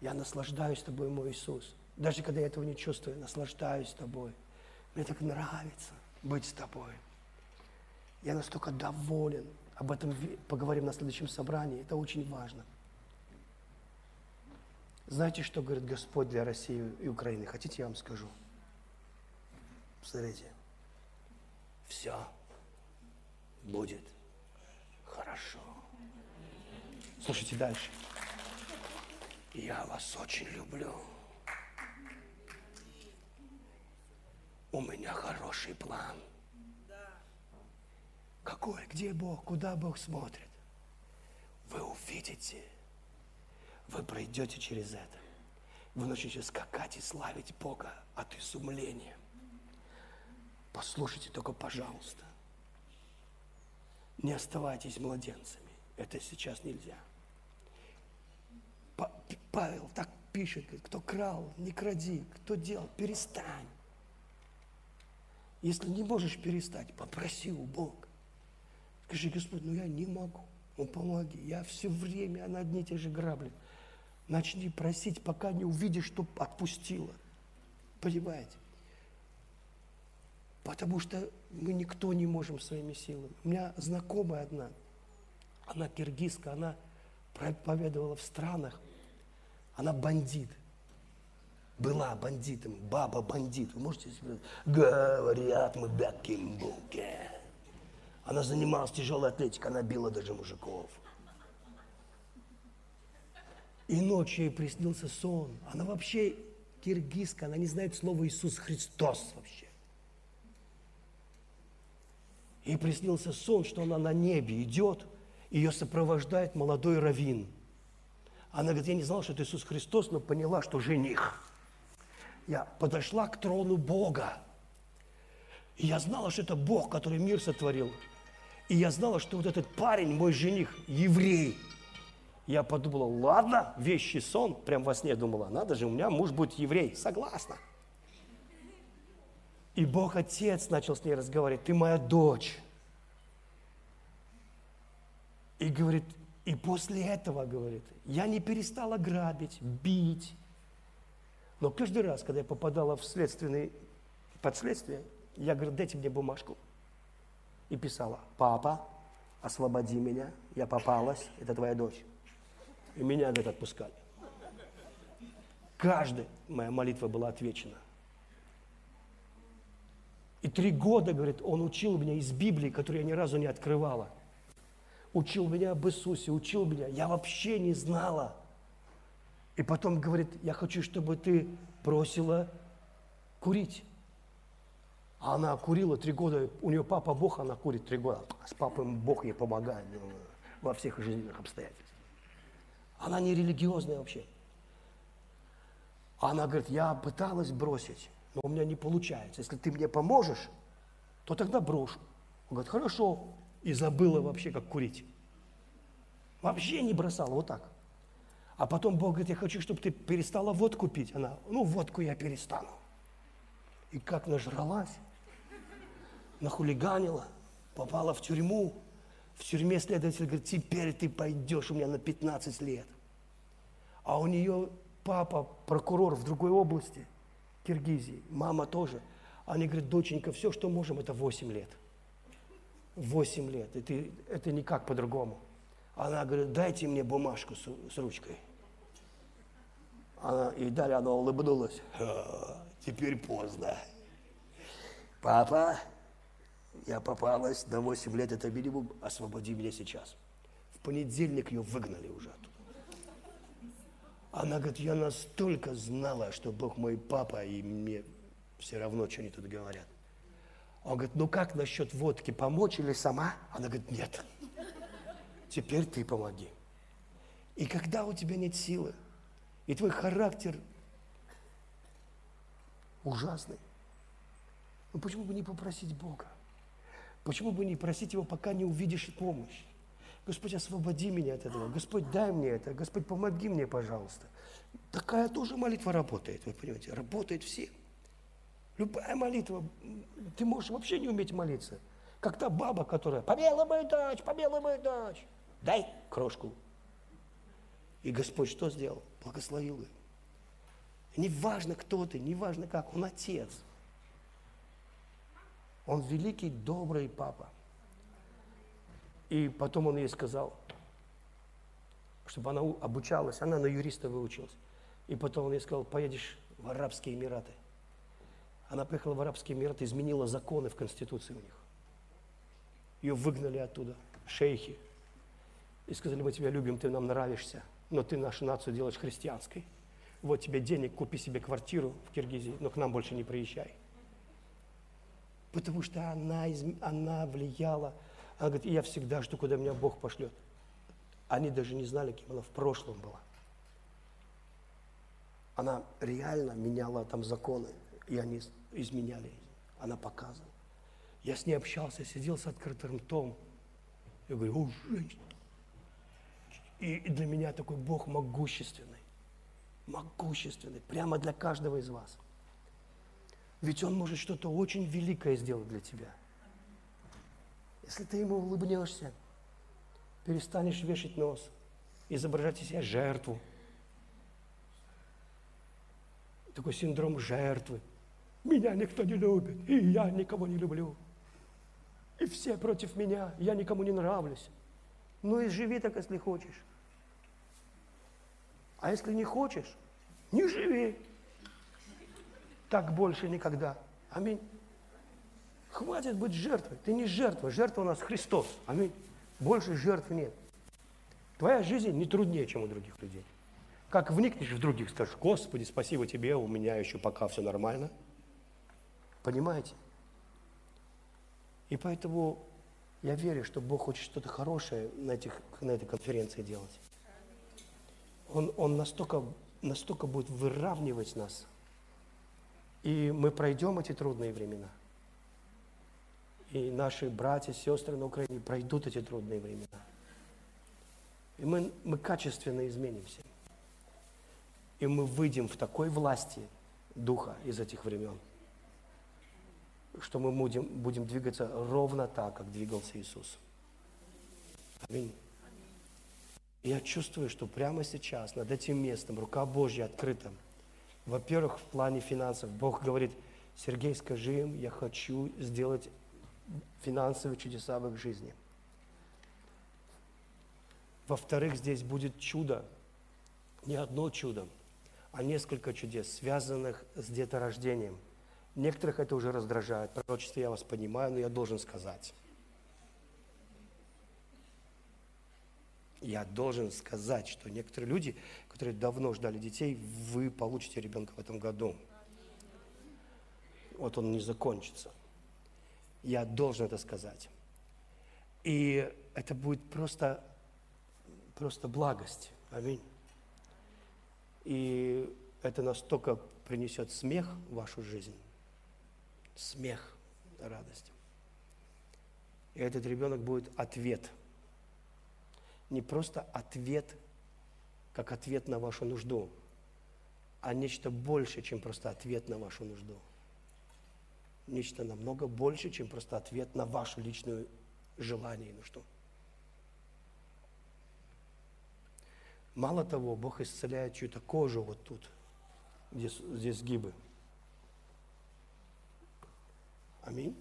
Я наслаждаюсь тобой, мой Иисус. Даже когда я этого не чувствую, наслаждаюсь тобой. Мне так нравится быть с тобой. Я настолько доволен. Об этом поговорим на следующем собрании. Это очень важно. Знаете, что говорит Господь для России и Украины? Хотите, я вам скажу? Смотрите. Все будет хорошо. Слушайте дальше. Я вас очень люблю. У меня хороший план. Какой? Где Бог? Куда Бог смотрит? Вы увидите. Вы пройдете через это. Вы начнете скакать и славить Бога от изумления. Послушайте только, пожалуйста. Не оставайтесь младенцами. Это сейчас нельзя. Павел так пишет, кто крал, не кради, кто делал, перестань. Если не можешь перестать, попроси у Бога. Скажи, Господь, ну я не могу. Ну помоги. Я все время на одни и те же грабли. Начни просить, пока не увидишь, что отпустила. Понимаете? Потому что мы никто не можем своими силами. У меня знакомая одна, она киргизка, она проповедовала в странах, она бандит. Была бандитом, баба бандит. Вы можете себе говорят мы бякимбуке. Она занималась тяжелой атлетикой, она била даже мужиков. И ночью ей приснился сон. Она вообще киргизка, она не знает слова Иисус Христос вообще. Ей приснился сон, что она на небе идет, ее сопровождает молодой раввин – она говорит, я не знала, что это Иисус Христос, но поняла, что жених. Я подошла к трону Бога. И я знала, что это Бог, который мир сотворил. И я знала, что вот этот парень, мой жених, еврей. Я подумала, ладно, вещий сон, прям во сне думала, надо же, у меня муж будет еврей. Согласна. И Бог Отец начал с ней разговаривать, ты моя дочь. И говорит, и после этого, говорит, я не перестала грабить, бить. Но каждый раз, когда я попадала в следственный, подследствие, я говорю, дайте мне бумажку. И писала, папа, освободи меня, я попалась, это твоя дочь. И меня, говорит, отпускали. Каждая моя молитва была отвечена. И три года, говорит, он учил меня из Библии, которую я ни разу не открывала учил меня об Иисусе, учил меня. Я вообще не знала. И потом говорит, я хочу, чтобы ты бросила курить. А она курила три года, у нее папа Бог, она курит три года. С папой Бог ей помогает ну, во всех жизненных обстоятельствах. Она не религиозная вообще. Она говорит, я пыталась бросить, но у меня не получается. Если ты мне поможешь, то тогда брошу. Он говорит, хорошо, и забыла вообще, как курить. Вообще не бросала, вот так. А потом Бог говорит, я хочу, чтобы ты перестала водку пить. Она, ну, водку я перестану. И как нажралась, нахулиганила, попала в тюрьму. В тюрьме следователь говорит, теперь ты пойдешь у меня на 15 лет. А у нее папа прокурор в другой области, Киргизии, мама тоже. Они говорят, доченька, все, что можем, это 8 лет. 8 лет, ты, это никак по-другому. Она говорит, дайте мне бумажку с, с ручкой. Она, и далее она улыбнулась. теперь поздно. Папа, я попалась на 8 лет, это минимум, освободи меня сейчас. В понедельник ее выгнали уже оттуда. Она говорит, я настолько знала, что Бог мой папа, и мне все равно, что они тут говорят. Он говорит, ну как насчет водки, помочь или сама? Она говорит, нет. Теперь ты помоги. И когда у тебя нет силы, и твой характер ужасный, ну почему бы не попросить Бога? Почему бы не просить Его, пока не увидишь помощь? Господь, освободи меня от этого. Господь, дай мне это. Господь, помоги мне, пожалуйста. Такая тоже молитва работает, вы понимаете? Работает всем. Любая молитва, ты можешь вообще не уметь молиться. Как та баба, которая, помилуй мою дочь, помилуй мою дочь, дай крошку. И Господь что сделал? Благословил ее. Не важно, кто ты, не важно как, он отец. Он великий, добрый папа. И потом он ей сказал, чтобы она обучалась, она на юриста выучилась. И потом он ей сказал, поедешь в Арабские Эмираты. Она приехала в Арабский Эмираты, изменила законы в Конституции у них. Ее выгнали оттуда, шейхи. И сказали, мы тебя любим, ты нам нравишься, но ты нашу нацию делаешь христианской. Вот тебе денег, купи себе квартиру в Киргизии, но к нам больше не приезжай. Потому что она, она влияла. Она говорит, я всегда жду, куда меня Бог пошлет. Они даже не знали, кем она в прошлом была. Она реально меняла там законы, и они изменяли. Она показывала. Я с ней общался, сидел с открытым ртом. Я говорю, о, женщина. И для меня такой Бог могущественный. Могущественный. Прямо для каждого из вас. Ведь Он может что-то очень великое сделать для тебя. Если ты Ему улыбнешься, перестанешь вешать нос, изображать из себя жертву. Такой синдром жертвы. Меня никто не любит, и я никого не люблю. И все против меня, я никому не нравлюсь. Ну и живи так, если хочешь. А если не хочешь, не живи. Так больше никогда. Аминь. Хватит быть жертвой. Ты не жертва. Жертва у нас Христос. Аминь. Больше жертв нет. Твоя жизнь не труднее, чем у других людей. Как вникнешь в других, скажешь, Господи, спасибо тебе, у меня еще пока все нормально – Понимаете? И поэтому я верю, что Бог хочет что-то хорошее на, этих, на этой конференции делать. Он, он настолько, настолько будет выравнивать нас. И мы пройдем эти трудные времена. и наши братья, сестры на Украине пройдут эти трудные времена. И мы, мы качественно изменимся. И мы выйдем в такой власти Духа из этих времен, что мы будем, будем двигаться ровно так, как двигался Иисус. Аминь. Я чувствую, что прямо сейчас над этим местом рука Божья открыта. Во-первых, в плане финансов. Бог говорит, Сергей, скажи им, я хочу сделать финансовые чудеса в их жизни. Во-вторых, здесь будет чудо. Не одно чудо, а несколько чудес, связанных с деторождением. Некоторых это уже раздражает. Пророчество я вас понимаю, но я должен сказать. Я должен сказать, что некоторые люди, которые давно ждали детей, вы получите ребенка в этом году. Вот он не закончится. Я должен это сказать. И это будет просто, просто благость. Аминь. И это настолько принесет смех в вашу жизнь. Смех, радость. И этот ребенок будет ответ – не просто ответ, как ответ на вашу нужду, а нечто больше, чем просто ответ на вашу нужду. Нечто намного больше, чем просто ответ на вашу личную желание и нужду. Мало того, Бог исцеляет чью-то кожу вот тут, где здесь сгибы. Аминь.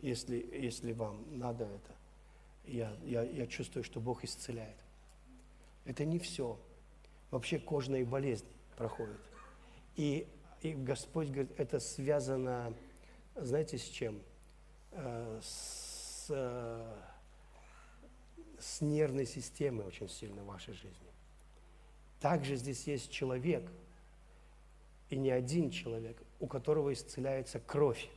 Если, если вам надо это я, я, я чувствую, что Бог исцеляет. Это не все. Вообще кожные болезни проходят. И, и Господь говорит, это связано, знаете, с чем? Э, с, э, с нервной системой очень сильно в вашей жизни. Также здесь есть человек, и не один человек, у которого исцеляется кровь.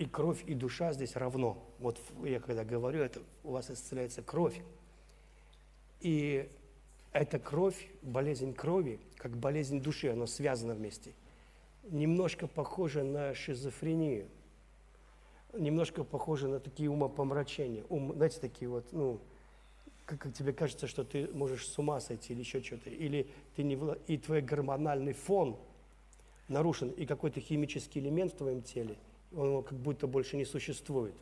И кровь, и душа здесь равно. Вот я когда говорю, это у вас исцеляется кровь. И эта кровь, болезнь крови, как болезнь души, она связана вместе. Немножко похоже на шизофрению. Немножко похоже на такие умопомрачения. Ум, знаете, такие вот, ну, как, как тебе кажется, что ты можешь с ума сойти или еще что-то. Или ты не, и твой гормональный фон нарушен, и какой-то химический элемент в твоем теле – он как будто больше не существует.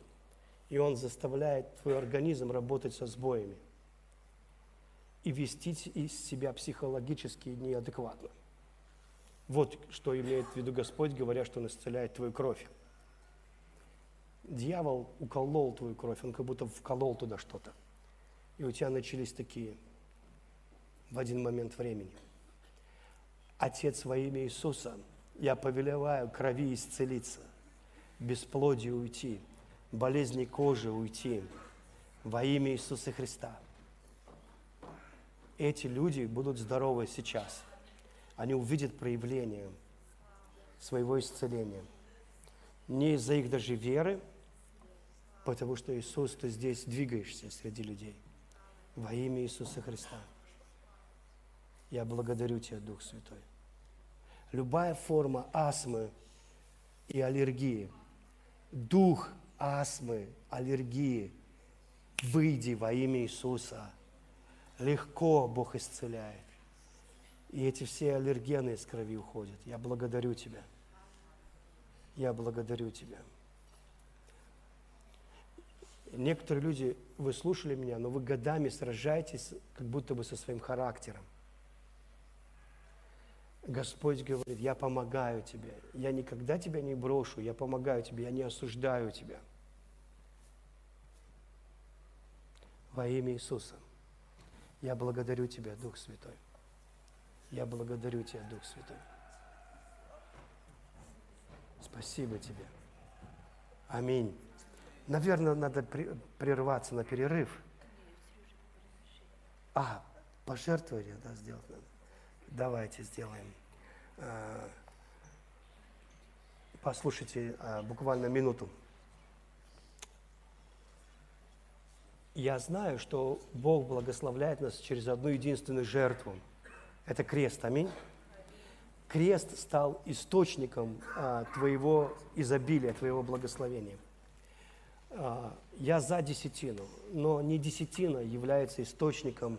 И он заставляет твой организм работать со сбоями и вести из себя психологически неадекватно. Вот что имеет в виду Господь, говоря, что Он исцеляет твою кровь. Дьявол уколол твою кровь, он как будто вколол туда что-то. И у тебя начались такие в один момент времени. Отец во имя Иисуса, я повелеваю крови исцелиться бесплодие уйти, болезни кожи уйти во имя Иисуса Христа. Эти люди будут здоровы сейчас. Они увидят проявление своего исцеления. Не из-за их даже веры, потому что Иисус, ты здесь двигаешься среди людей. Во имя Иисуса Христа. Я благодарю Тебя, Дух Святой. Любая форма астмы и аллергии – дух астмы, аллергии, выйди во имя Иисуса. Легко Бог исцеляет. И эти все аллергены из крови уходят. Я благодарю Тебя. Я благодарю Тебя. Некоторые люди, вы слушали меня, но вы годами сражаетесь как будто бы со своим характером. Господь говорит, я помогаю тебе, я никогда тебя не брошу, я помогаю тебе, я не осуждаю тебя. Во имя Иисуса. Я благодарю тебя, Дух Святой. Я благодарю тебя, Дух Святой. Спасибо тебе. Аминь. Наверное, надо прерваться на перерыв. А, пожертвование, да, сделать надо. Давайте сделаем. Э, послушайте э, буквально минуту. Я знаю, что Бог благословляет нас через одну единственную жертву. Это крест, аминь. крест стал источником а, твоего изобилия, твоего благословения. А, я за десятину, но не десятина является источником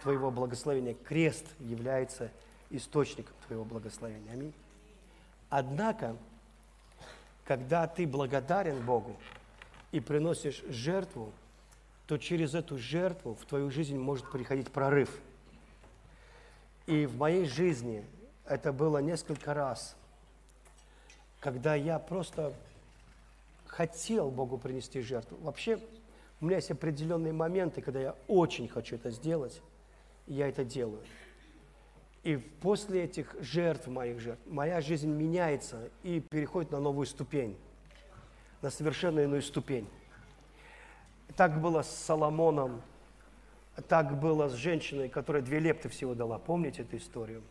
твоего благословения. Крест является твоего благословения. Аминь. Однако, когда ты благодарен Богу и приносишь жертву, то через эту жертву в твою жизнь может приходить прорыв. И в моей жизни это было несколько раз, когда я просто хотел Богу принести жертву. Вообще, у меня есть определенные моменты, когда я очень хочу это сделать, и я это делаю. И после этих жертв, моих жертв, моя жизнь меняется и переходит на новую ступень, на совершенно иную ступень. Так было с Соломоном, так было с женщиной, которая две лепты всего дала. Помните эту историю?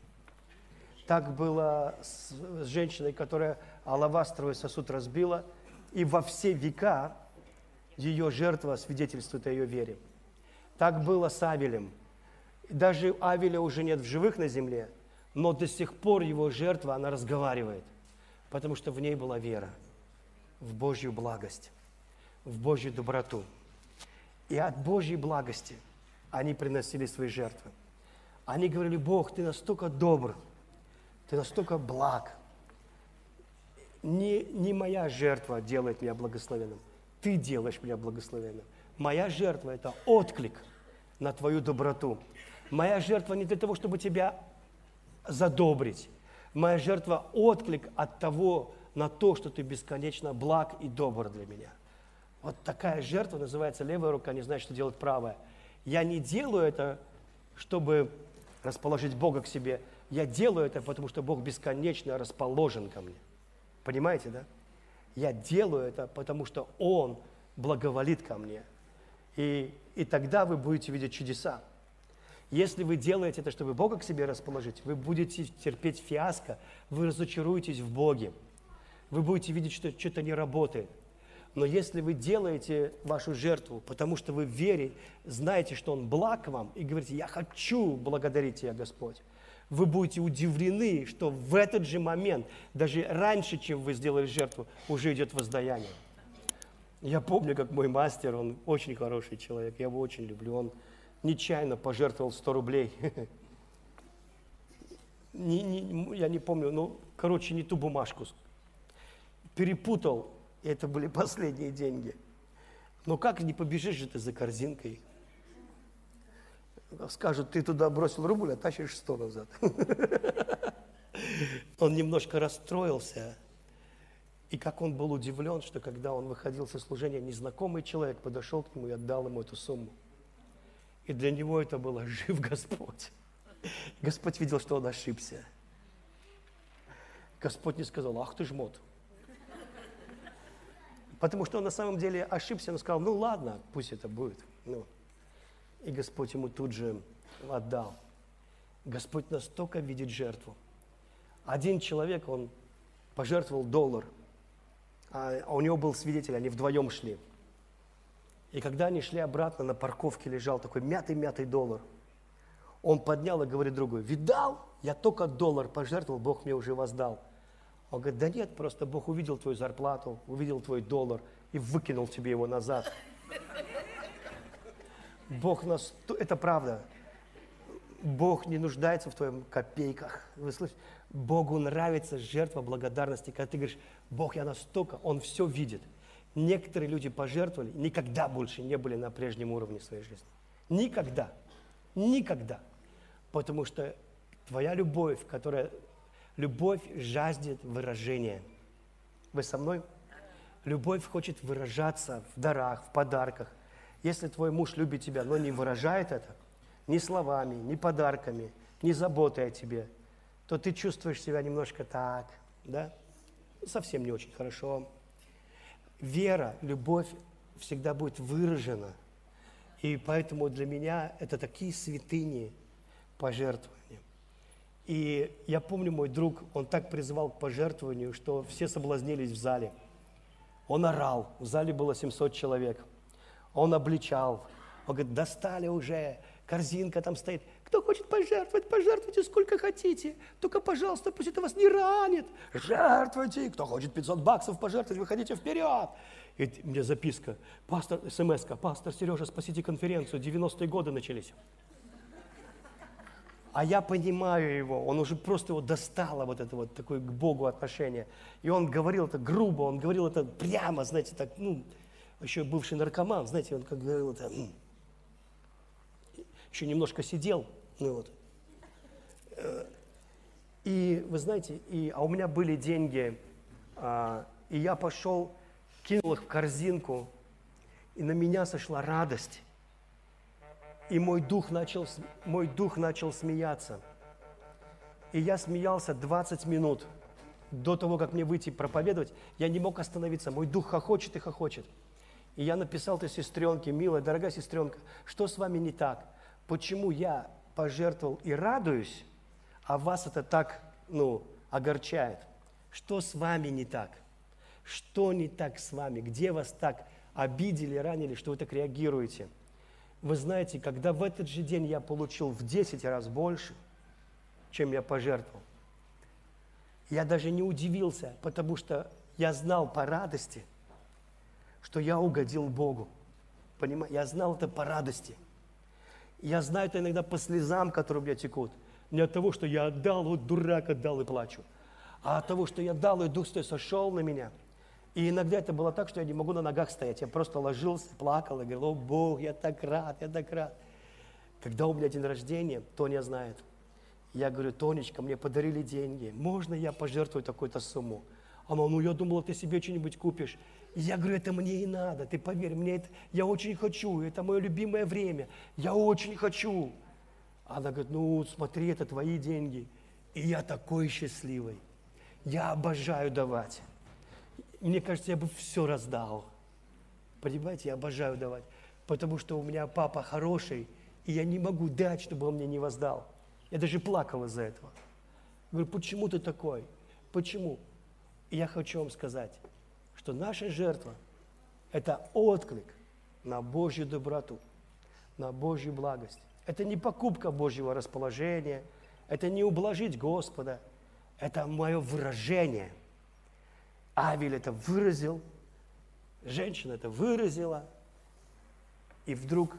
Так было с, женщиной, которая алавастровый сосуд разбила, и во все века ее жертва свидетельствует о ее вере. Так было с Авелем. Даже Авеля уже нет в живых на земле, но до сих пор его жертва, она разговаривает, потому что в ней была вера в Божью благость, в Божью доброту. И от Божьей благости они приносили свои жертвы. Они говорили, Бог, ты настолько добр, ты настолько благ. Не, не моя жертва делает меня благословенным, ты делаешь меня благословенным. Моя жертва – это отклик на твою доброту. Моя жертва не для того, чтобы тебя задобрить. Моя жертва – отклик от того, на то, что ты бесконечно благ и добр для меня. Вот такая жертва называется левая рука, не знает, что делать правая. Я не делаю это, чтобы расположить Бога к себе. Я делаю это, потому что Бог бесконечно расположен ко мне. Понимаете, да? Я делаю это, потому что Он благоволит ко мне. И, и тогда вы будете видеть чудеса. Если вы делаете это, чтобы Бога к себе расположить, вы будете терпеть фиаско, вы разочаруетесь в Боге. Вы будете видеть, что что-то не работает. Но если вы делаете вашу жертву, потому что вы в вере, знаете, что Он благ вам, и говорите, я хочу благодарить Тебя, Господь, вы будете удивлены, что в этот же момент, даже раньше, чем вы сделали жертву, уже идет воздаяние. Я помню, как мой мастер, он очень хороший человек, я его очень люблю, он нечаянно пожертвовал 100 рублей. *laughs* Не, не, я не помню, ну, короче, не ту бумажку. Перепутал, и это были *laughs* последние деньги. Но как не побежишь же ты за корзинкой? скажут, ты туда бросил рубль, а тащишь сто назад. *laughs* Он немножко расстроился. И как он был удивлен, что когда он выходил со служения, незнакомый человек подошел к нему и отдал ему эту сумму. И для него это было «Жив Господь». Господь видел, что он ошибся. Господь не сказал «Ах ты жмот». Потому что он на самом деле ошибся, он сказал «Ну ладно, пусть это будет». Ну, и Господь ему тут же отдал. Господь настолько видит жертву. Один человек, он пожертвовал доллар, а у него был свидетель, они вдвоем шли. И когда они шли обратно, на парковке лежал такой мятый-мятый доллар. Он поднял и говорит другу, видал? Я только доллар пожертвовал, Бог мне уже воздал. Он говорит, да нет, просто Бог увидел твою зарплату, увидел твой доллар и выкинул тебе его назад. Бог нас, это правда. Бог не нуждается в твоих копейках. Вы слышите? Богу нравится жертва благодарности, когда ты говоришь, Бог, я настолько, Он все видит. Некоторые люди пожертвовали, никогда больше не были на прежнем уровне своей жизни. Никогда. Никогда. Потому что твоя любовь, которая... Любовь жаждет выражения. Вы со мной? Любовь хочет выражаться в дарах, в подарках. Если твой муж любит тебя, но не выражает это ни словами, ни подарками, ни заботой о тебе, то ты чувствуешь себя немножко так, да? Совсем не очень хорошо. Вера, любовь всегда будет выражена. И поэтому для меня это такие святыни пожертвования. И я помню, мой друг, он так призывал к пожертвованию, что все соблазнились в зале. Он орал, в зале было 700 человек – он обличал. Он говорит, достали уже, корзинка там стоит. Кто хочет пожертвовать, пожертвуйте сколько хотите. Только, пожалуйста, пусть это вас не ранит. Жертвуйте. Кто хочет 500 баксов пожертвовать, выходите вперед. И мне записка, пастор, смс пастор Сережа, спасите конференцию, 90-е годы начались. А я понимаю его, он уже просто его достало, вот это вот такое к Богу отношение. И он говорил это грубо, он говорил это прямо, знаете, так, ну, еще бывший наркоман, знаете, он как говорил это, еще немножко сидел, ну вот. Э, и вы знаете, и, а у меня были деньги, а, и я пошел, кинул их в корзинку, и на меня сошла радость. И мой дух начал, мой дух начал смеяться. И я смеялся 20 минут. До того, как мне выйти проповедовать, я не мог остановиться. Мой дух хохочет и хохочет. И я написал этой сестренке, милая, дорогая сестренка, что с вами не так? Почему я пожертвовал и радуюсь, а вас это так, ну, огорчает? Что с вами не так? Что не так с вами? Где вас так обидели, ранили, что вы так реагируете? Вы знаете, когда в этот же день я получил в 10 раз больше, чем я пожертвовал, я даже не удивился, потому что я знал по радости, что я угодил Богу. Понимаете? Я знал это по радости. Я знаю это иногда по слезам, которые у меня текут. Не от того, что я отдал, вот дурак отдал и плачу, а от того, что я дал, и Дух Святой сошел на меня – и иногда это было так, что я не могу на ногах стоять. Я просто ложился, плакал и говорил, о Бог, я так рад, я так рад. Когда у меня день рождения, Тоня знает. Я говорю, Тонечка, мне подарили деньги, можно я пожертвую такую-то сумму? Она, ну я думала, ты себе что-нибудь купишь. Я говорю, это мне и надо, ты поверь, мне это, я очень хочу, это мое любимое время, я очень хочу. Она говорит, ну смотри, это твои деньги. И я такой счастливый. Я обожаю давать мне кажется, я бы все раздал. Понимаете, я обожаю давать, потому что у меня папа хороший, и я не могу дать, чтобы он мне не воздал. Я даже плакал из-за этого. Говорю, почему ты такой? Почему? И я хочу вам сказать, что наша жертва – это отклик на Божью доброту, на Божью благость. Это не покупка Божьего расположения, это не ублажить Господа, это мое выражение – Авель это выразил, женщина это выразила, и вдруг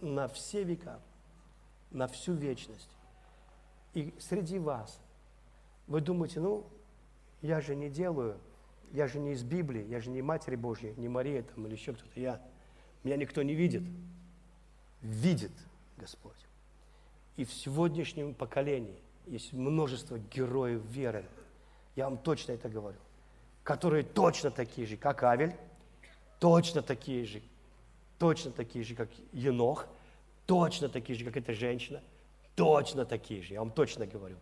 на все века, на всю вечность, и среди вас, вы думаете, ну, я же не делаю, я же не из Библии, я же не Матерь Божья, не Мария там или еще кто-то, я, меня никто не видит. Видит Господь. И в сегодняшнем поколении есть множество героев веры, я вам точно это говорю, которые точно такие же, как Авель, точно такие же, точно такие же, как Енох, точно такие же, как эта женщина, точно такие же, я вам точно говорю.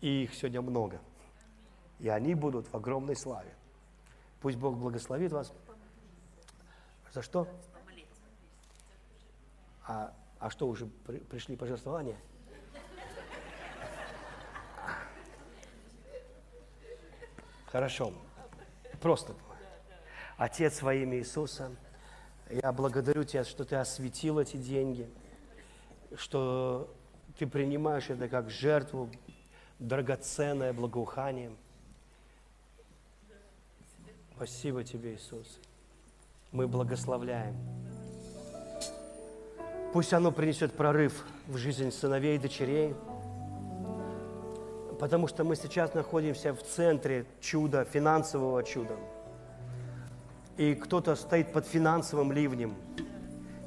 И их сегодня много. И они будут в огромной славе. Пусть Бог благословит вас. За что? А, а что, уже при, пришли пожертвования? Хорошо. Просто. Отец во имя Иисуса, я благодарю Тебя, что Ты осветил эти деньги, что Ты принимаешь это как жертву, драгоценное благоухание. Спасибо Тебе, Иисус. Мы благословляем. Пусть оно принесет прорыв в жизнь сыновей и дочерей – потому что мы сейчас находимся в центре чуда, финансового чуда. И кто-то стоит под финансовым ливнем.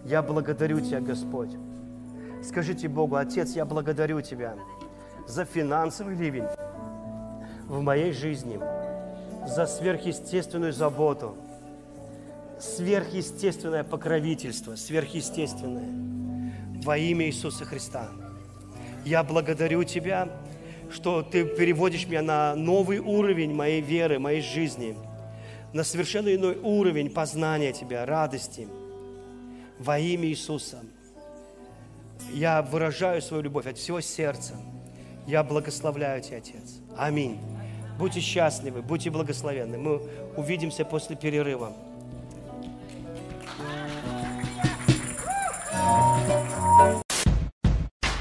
Я благодарю Тебя, Господь. Скажите Богу, Отец, я благодарю Тебя за финансовый ливень в моей жизни, за сверхъестественную заботу, сверхъестественное покровительство, сверхъестественное во имя Иисуса Христа. Я благодарю Тебя что Ты переводишь меня на новый уровень моей веры, моей жизни, на совершенно иной уровень познания Тебя, радости. Во имя Иисуса. Я выражаю свою любовь от всего сердца. Я благословляю Тебя, Отец. Аминь. Будьте счастливы, будьте благословенны. Мы увидимся после перерыва.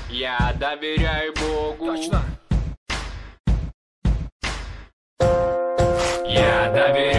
Я доверяю Богу. Точно. Я доверяю.